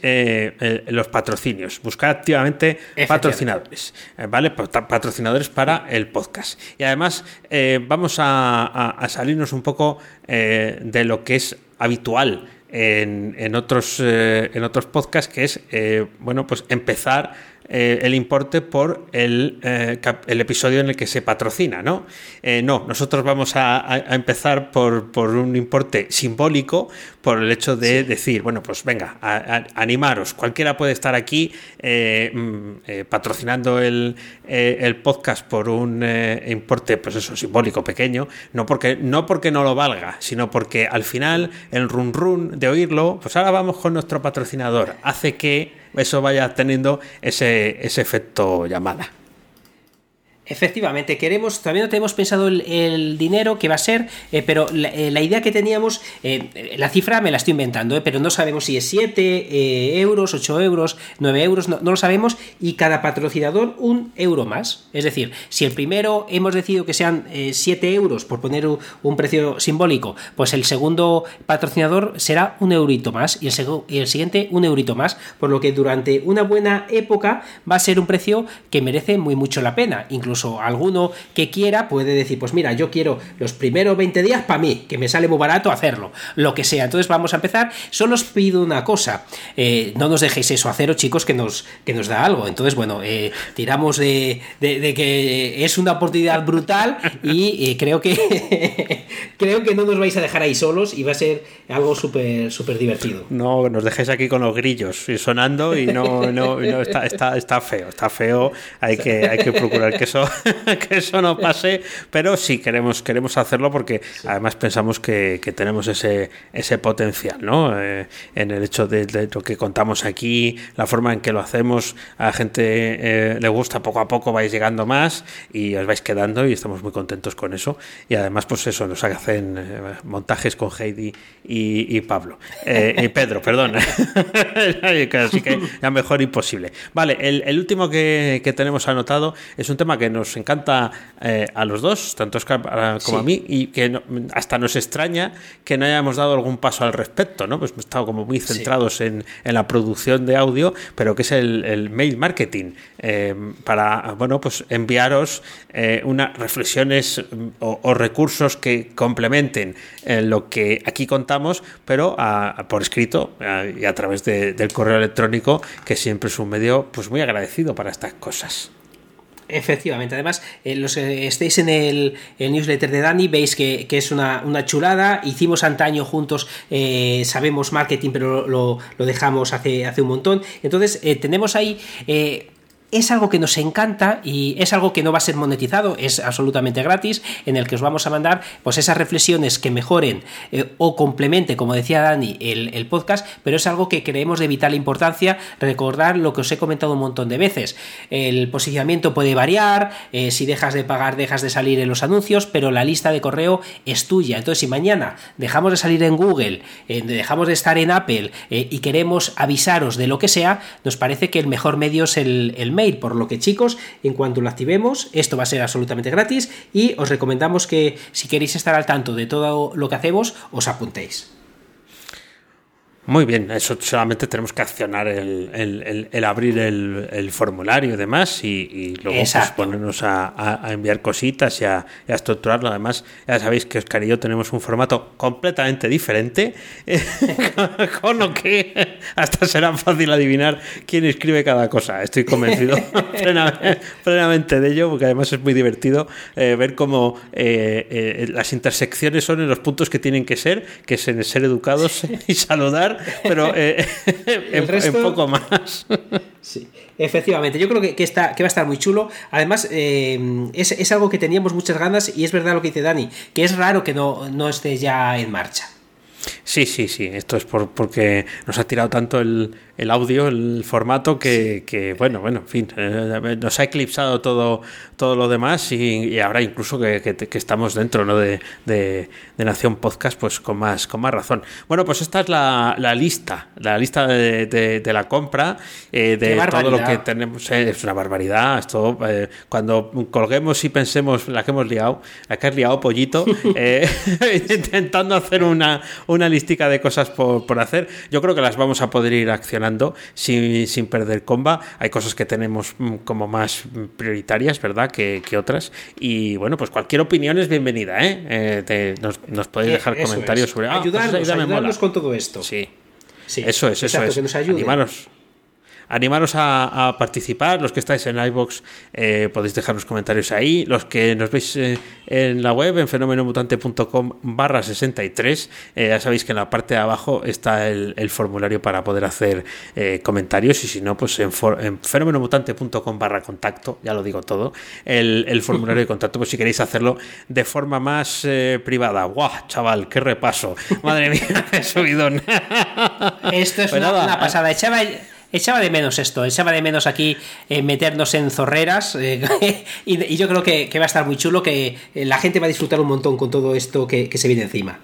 los patrocinios. Buscar activamente patrocinadores, ¿vale? Patrocinadores para el podcast. Y además, vamos a, salirnos un poco de lo que es habitual en, en otros, en otros podcasts, que es, bueno, pues empezar eh, el importe por el, eh, el, episodio en el que se patrocina, ¿no? Eh, no, nosotros vamos a, empezar por, un importe simbólico por el hecho de decir, bueno, pues venga, animaros, cualquiera puede estar aquí mm, patrocinando el, el, podcast por un importe, pues eso, simbólico, pequeño, no porque, no porque no lo valga, sino porque al final el run run de oírlo, pues ahora vamos con nuestro patrocinador, hace que eso vaya teniendo ese, ese efecto llamada. Efectivamente, queremos, todavía no tenemos pensado el, dinero que va a ser, eh, pero eh, la, idea que teníamos, eh, la cifra me la estoy inventando, pero no sabemos si es 7 euros, 8 euros, 9 euros, no, lo sabemos, y cada patrocinador un euro más. Es decir, si el primero hemos decidido que sean 7 euros, por poner un, precio simbólico, pues el segundo patrocinador será un eurito más y el, y el siguiente un eurito más, por lo que durante una buena época va a ser un precio que merece muy mucho la pena, incluso incluso alguno que quiera puede decir, pues mira, yo quiero los primeros 20 días para mí, que me sale muy barato hacerlo, lo que sea. Entonces vamos a empezar. Solo os pido una cosa, eh, no nos dejéis eso a cero, chicos, que nos, que nos da algo. Entonces, bueno, eh, tiramos de, que es una oportunidad brutal y eh, creo que creo que no nos vais a dejar ahí solos y va a ser algo súper súper divertido. No, nos dejéis aquí con los grillos sonando y no, no, está, está, está, feo, está feo. Hay que, hay que procurar que eso que eso no pase, pero sí queremos, queremos hacerlo porque además pensamos que, tenemos ese, ese potencial, ¿no? Eh, en el hecho de, lo que contamos aquí, la forma en que lo hacemos, a la gente eh, le gusta, poco a poco vais llegando más y os vais quedando y estamos muy contentos con eso. Y además, pues eso, nos hacen eh, montajes con Heidi y, Pablo. y Pedro, perdón. Así que ya mejor imposible. Vale, el, último que, que tenemos anotado es un tema que nos encanta eh, a los dos, tanto Oscar como a mí, y que hasta nos extraña que no hayamos dado algún paso al respecto, ¿no? Pues hemos estado como muy centrados en, la producción de audio, pero que es el, mail marketing, eh, para, bueno, pues enviaros eh, unas reflexiones mm, o, recursos que complementen lo que aquí contamos, pero por escrito y a través del correo electrónico, que siempre es un medio pues muy agradecido para estas cosas. Efectivamente, además, eh, los que estéis en el, newsletter de Dani, veis que, es una, chulada. Hicimos antaño juntos, eh, sabemos marketing, pero lo, dejamos hace, hace un montón. Entonces, eh, tenemos ahí es algo que nos encanta y es algo que no va a ser monetizado, es absolutamente gratis, en el que os vamos a mandar pues esas reflexiones que mejoren eh, o complemente, como decía Dani, el, podcast, pero es algo que creemos de vital importancia recordar lo que os he comentado un montón de veces. El posicionamiento puede variar, eh, si dejas de pagar, dejas de salir en los anuncios, pero la lista de correo es tuya. Entonces, si mañana dejamos de salir en Google, eh, dejamos de estar en Apple y queremos avisaros de lo que sea, nos parece que el mejor medio es el, el por lo que chicos, en cuanto lo activemos, esto va a ser absolutamente gratis y os recomendamos que si queréis estar al tanto de todo lo que hacemos, os apuntéis. Muy bien, eso solamente tenemos que accionar el, abrir el, formulario y demás y, luego pues, ponernos a, enviar cositas y a, estructurarlo. Además, ya sabéis que Oscar y yo tenemos un formato completamente diferente, con lo que hasta será fácil adivinar quién escribe cada cosa. Estoy convencido plenamente, de ello, porque además es muy divertido eh, ver cómo eh, eh, las intersecciones son en los puntos que tienen que ser, que es en ser educados y saludar pero eh, en, poco más. Sí, efectivamente. Yo creo que, está, que va a estar muy chulo. Además, eh, es, algo que teníamos muchas ganas y es verdad lo que dice Dani, que es raro que no, no esté ya en marcha. Sí, sí, sí. Esto es por, porque nos ha tirado tanto el, el audio, el formato, que, bueno, bueno, en fin, eh, nos ha eclipsado todo, todo lo demás y, ahora incluso que, estamos dentro ¿no? de, de, Nación Podcast, pues con más, con más razón. Bueno, pues esta es la, la lista, la lista de, la compra, eh, de todo lo que tenemos. Eh, es una barbaridad. Esto, cuando colguemos y pensemos la que hemos liado, la que has liado, pollito, intentando hacer una, una listica de cosas por, por hacer, yo creo que las vamos a poder ir accionando sin, perder comba. Hay cosas que tenemos mm, como más prioritarias, ¿verdad? Que, otras. Y bueno, pues cualquier opinión es bienvenida, ¿eh? eh nos, podéis eh, dejar comentarios sobre... Ah, pues ayudarnos, con todo esto. Sí. eso es, eso es. Que nos Animaros animaros a, participar. Los que estáis en iBox eh, podéis dejar los comentarios ahí. Los que nos veis eh, en la web, en fenomenomutante.com barra 63, eh, ya sabéis que en la parte de abajo está el, formulario para poder hacer comentarios. Y si no, pues en, fenomenomutante.com barra contacto, ya lo digo todo, el, formulario de contacto, pues si queréis hacerlo de forma más privada. ¡Guau, chaval! ¡Qué repaso! Madre mía, qué subidón. Esto es pues una, pasada. Echaba echaba de menos esto, echaba de menos aquí eh, meternos en zorreras y, yo creo que, va a estar muy chulo, que la gente va a disfrutar un montón con todo esto que, que se viene encima.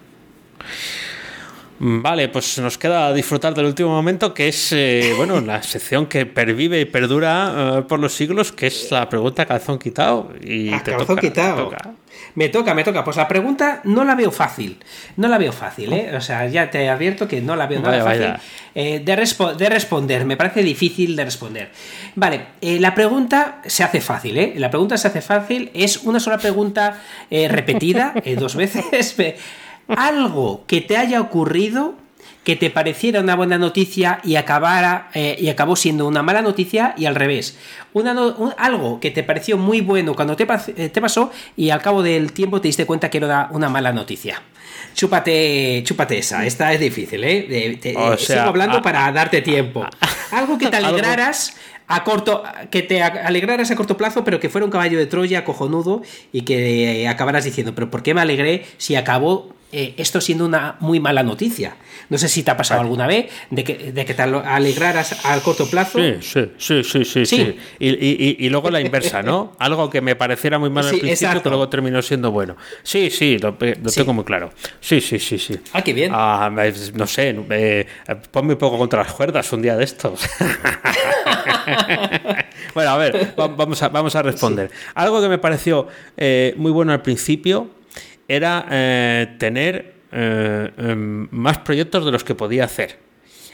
Mm, vale, pues nos queda disfrutar del último momento, que es eh, bueno la sección que pervive y perdura eh, por los siglos, que es la pregunta calzón quitado. Y ah, calzón quitado. Me toca, me toca. Pues la pregunta no la veo fácil. No la veo fácil, ¿eh? O sea, ya te advierto que no la veo nada fácil eh, de, de, responder. Me parece difícil de responder. Vale, la pregunta se hace fácil, ¿eh? La pregunta se hace fácil. Es una sola pregunta repetida dos veces algo que te haya ocurrido que te pareciera una buena noticia y acabara eh, y acabó siendo una mala noticia y al revés. Una algo que te pareció muy bueno cuando te, eh, te, pasó y al cabo del tiempo te diste cuenta que era una mala noticia. Chúpate, chúpate esa, esta es difícil, ¿eh? sigo hablando para darte tiempo. Algo que te alegraras a corto, que te alegraras a corto plazo, pero que fuera un caballo de Troya cojonudo y que acabaras diciendo, pero ¿por qué me alegré si acabó eh, esto siendo una muy mala noticia. No sé si te ha pasado alguna vez de que, de que te alegraras al corto plazo. Sí, sí, sí, sí, sí. Y, luego la inversa, ¿no? Algo que me pareciera muy malo al principio, que luego terminó siendo bueno. Sí, sí, lo, tengo muy claro. Sí, sí, sí, sí. Ah, qué bien. Ah, no sé, eh, ponme un poco contra las cuerdas un día de estos. bueno, a ver, vamos a, vamos a responder. Algo que me pareció eh, muy bueno al principio era eh, tener eh, em, más proyectos de los que podía hacer.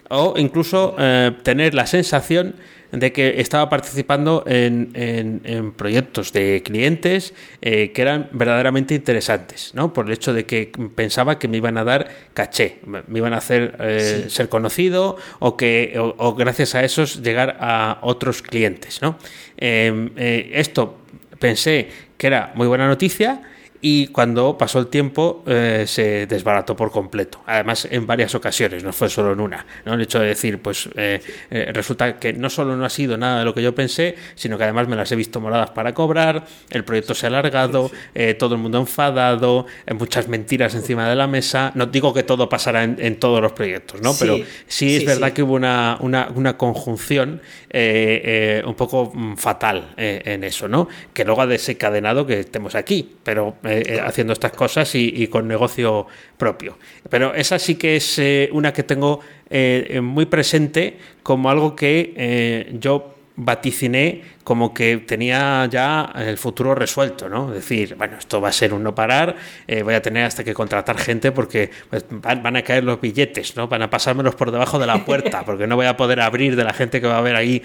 O incluso eh, tener la sensación de que estaba participando en, proyectos de clientes que eran verdaderamente interesantes, ¿no? Por el hecho de que pensaba que me iban a dar caché, me iban a hacer ser conocido o que o, gracias a esos llegar a otros clientes, ¿no? Em, esto pensé que era muy buena noticia y cuando pasó el tiempo eh, se desbarató por completo. Además, en varias ocasiones, no fue solo en una. ¿no? El hecho de decir, pues eh, eh, resulta que no solo no ha sido nada de lo que yo pensé, sino que además me las he visto moradas para cobrar, el proyecto se ha alargado, todo el mundo enfadado, muchas mentiras encima de la mesa. No digo que todo pasará en, todos los proyectos, ¿no? Pero sí, es verdad que hubo una, una, una conjunción un poco mm, fatal en eso, ¿no? Que luego ha desencadenado que estemos aquí, pero eh, haciendo estas cosas y, con negocio propio. Pero esa sí que es eh, una que tengo eh, muy presente como algo que yo vaticiné como que tenía ya el futuro resuelto, ¿no? Es decir, bueno, esto va a ser un no parar, voy a tener hasta que contratar gente porque pues, van, a caer los billetes, ¿no? Van a pasármelos por debajo de la puerta porque no voy a poder abrir de la gente que va a ver ahí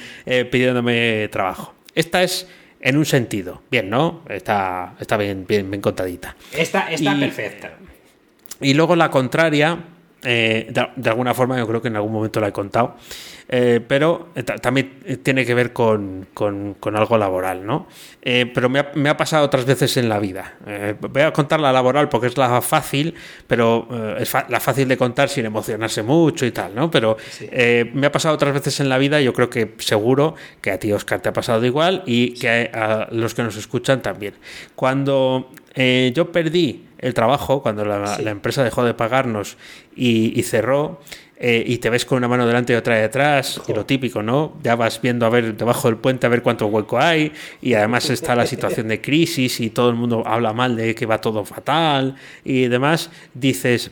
pidiéndome trabajo. Esta es en un sentido. Bien, ¿no? Está, está bien, bien, bien contadita. Está, está perfecta. Y luego la contraria, eh, de, alguna forma yo creo que en algún momento la he contado, eh, pero eh, también tiene que ver con, algo laboral, ¿no? pero me ha, pasado otras veces en la vida. voy a contar la laboral porque es la fácil, pero es la fácil de contar sin emocionarse mucho y tal, ¿no? Pero me ha pasado otras veces en la vida, yo creo que seguro que a ti, Oscar, te ha pasado igual y que a, los que nos escuchan también. Cuando yo perdí el trabajo, cuando la, empresa dejó de pagarnos y, cerró, eh, y te ves con una mano delante y otra detrás, y lo típico, ¿no? Ya vas viendo a ver debajo del puente a ver cuánto hueco hay, y además está la situación de crisis y todo el mundo habla mal de que va todo fatal y demás, dices,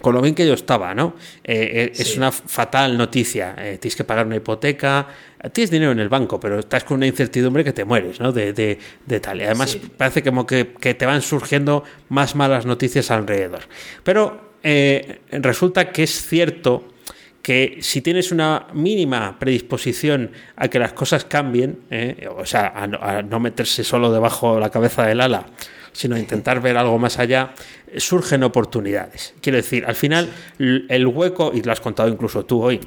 con lo bien que yo estaba, ¿no? Eh, eh, es una fatal noticia. tienes que pagar una hipoteca, tienes dinero en el banco, pero estás con una incertidumbre que te mueres, ¿no? De, de, tal. Y además parece como que, te van surgiendo más malas noticias alrededor. Pero eh, resulta que es cierto que si tienes una mínima predisposición a que las cosas cambien, eh, o sea, a no, meterse solo debajo la cabeza del ala, sino intentar ver algo más allá, surgen oportunidades. Quiero decir, al final el hueco, y lo has contado incluso tú hoy,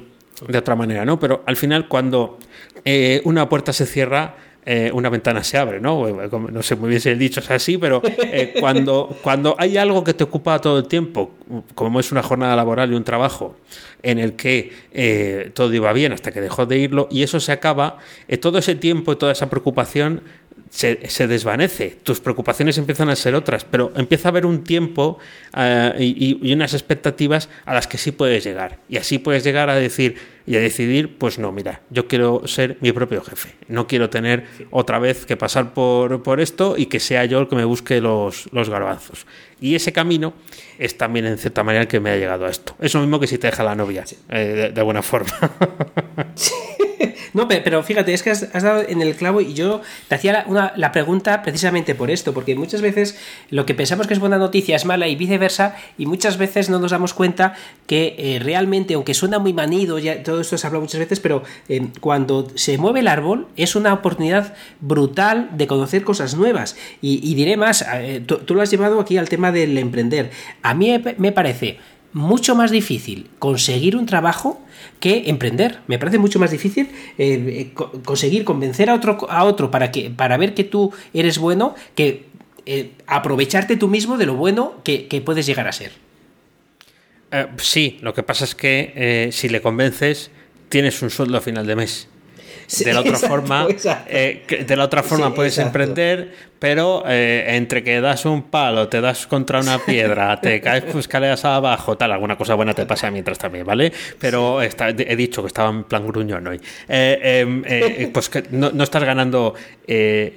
de otra manera, ¿no? Pero al final cuando eh, una puerta se cierra, eh, una ventana se abre, ¿no? No sé muy bien si el dicho es así, pero eh, cuando, cuando hay algo que te ocupa todo el tiempo, como es una jornada laboral y un trabajo en el que todo iba bien hasta que dejó de irlo, y eso se acaba, todo ese tiempo y toda esa preocupación se, desvanece, tus preocupaciones empiezan a ser otras, pero empieza a haber un tiempo eh, y, unas expectativas a las que sí puedes llegar. Y así puedes llegar a decir y a decidir, pues no, mira, yo quiero ser mi propio jefe, no quiero tener otra vez que pasar por, por esto y que sea yo el que me busque los, los garbanzos. Y ese camino es también en cierta manera el que me ha llegado a esto. Es lo mismo que si te deja la novia, eh, de, alguna forma. No, pero fíjate, es que has, dado en el clavo y yo te hacía la, pregunta precisamente por esto, porque muchas veces lo que pensamos que es buena noticia es mala y viceversa, y muchas veces no nos damos cuenta que eh, realmente, aunque suena muy manido, ya todo esto se habla muchas veces, pero eh, cuando se mueve el árbol es una oportunidad brutal de conocer cosas nuevas. Y, diré más, eh, tú, lo has llevado aquí al tema del emprender. A mí me parece mucho más difícil conseguir un trabajo que emprender. Me parece mucho más difícil eh, eh, conseguir convencer a otro, a otro para, que, para ver que tú eres bueno que eh, aprovecharte tú mismo de lo bueno que, puedes llegar a ser. sí, lo que pasa es que si le convences, tienes un sueldo a final de mes. De la otra forma, de la otra forma puedes emprender, pero eh, entre que das un palo, te das contra una piedra, te caes pues, escaleras abajo, tal, alguna cosa buena te pasa mientras también, ¿vale? Pero he dicho que estaba en plan gruñón hoy. Eh, em, eh, pues que no, estás ganando,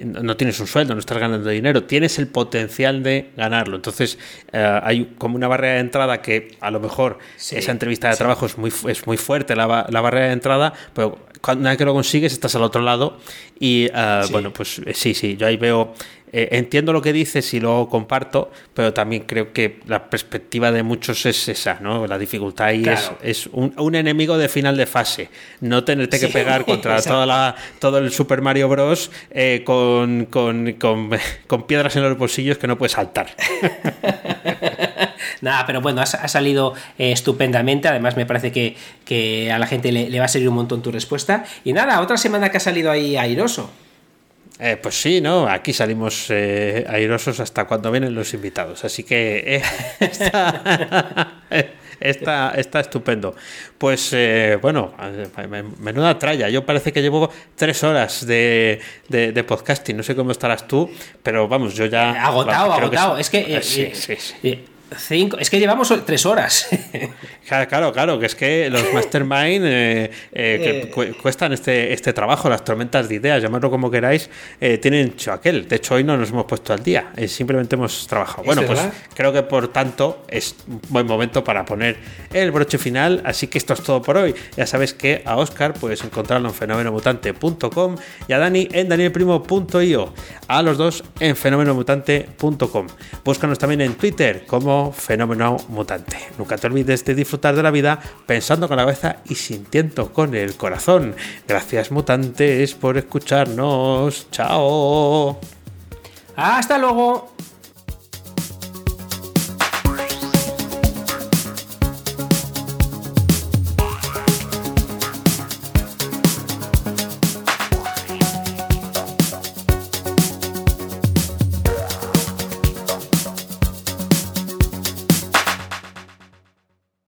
no tienes un sueldo, no estás ganando dinero, tienes el potencial de ganarlo. Entonces hay como una barrera de entrada que a lo mejor esa entrevista de trabajo es muy, es muy fuerte, la, la barrera de entrada, pero cuando vez que lo consigues estás al otro lado y bueno, pues sí, sí, yo ahí veo eh, entiendo lo que dices y lo comparto, pero también creo que la perspectiva de muchos es esa, ¿no? La dificultad ahí es, un, enemigo de final de fase. No tenerte que pegar contra toda la, todo el Super Mario Bros. Eh, con, piedras en los bolsillos que no puedes saltar. Nada, pero bueno, ha, salido eh, estupendamente. Además, me parece que, a la gente le, le, va a servir un montón tu respuesta. Y nada, otra semana que ha salido ahí airoso. Eh, pues sí, ¿no? Aquí salimos eh, airosos hasta cuando vienen los invitados. Así que eh, está, está, estupendo. Pues bueno, menuda tralla. Yo parece que llevo tres horas de, de, podcasting. No sé cómo estarás tú, pero vamos, yo ya. Agotado, agotado. es que. sí, sí, sí. Cinco. Es que llevamos tres horas. claro, claro, que es que los mastermind eh, eh, que cuestan este, este trabajo, las tormentas de ideas, llamadlo como queráis, eh, tienen aquel. De hecho, hoy no nos hemos puesto al día, simplemente hemos trabajado. Bueno, pues creo que por tanto es un buen momento para poner el broche final. Así que esto es todo por hoy. Ya sabes que a Oscar puedes encontrarlo en fenomenomutante.com y a Dani en danielprimo.io. A los dos en fenomenomutante.com. Búscanos también en Twitter como fenómeno mutante. Nunca te olvides de disfrutar de la vida pensando con la cabeza y sintiendo con el corazón. Gracias mutantes por escucharnos. Chao. Hasta luego.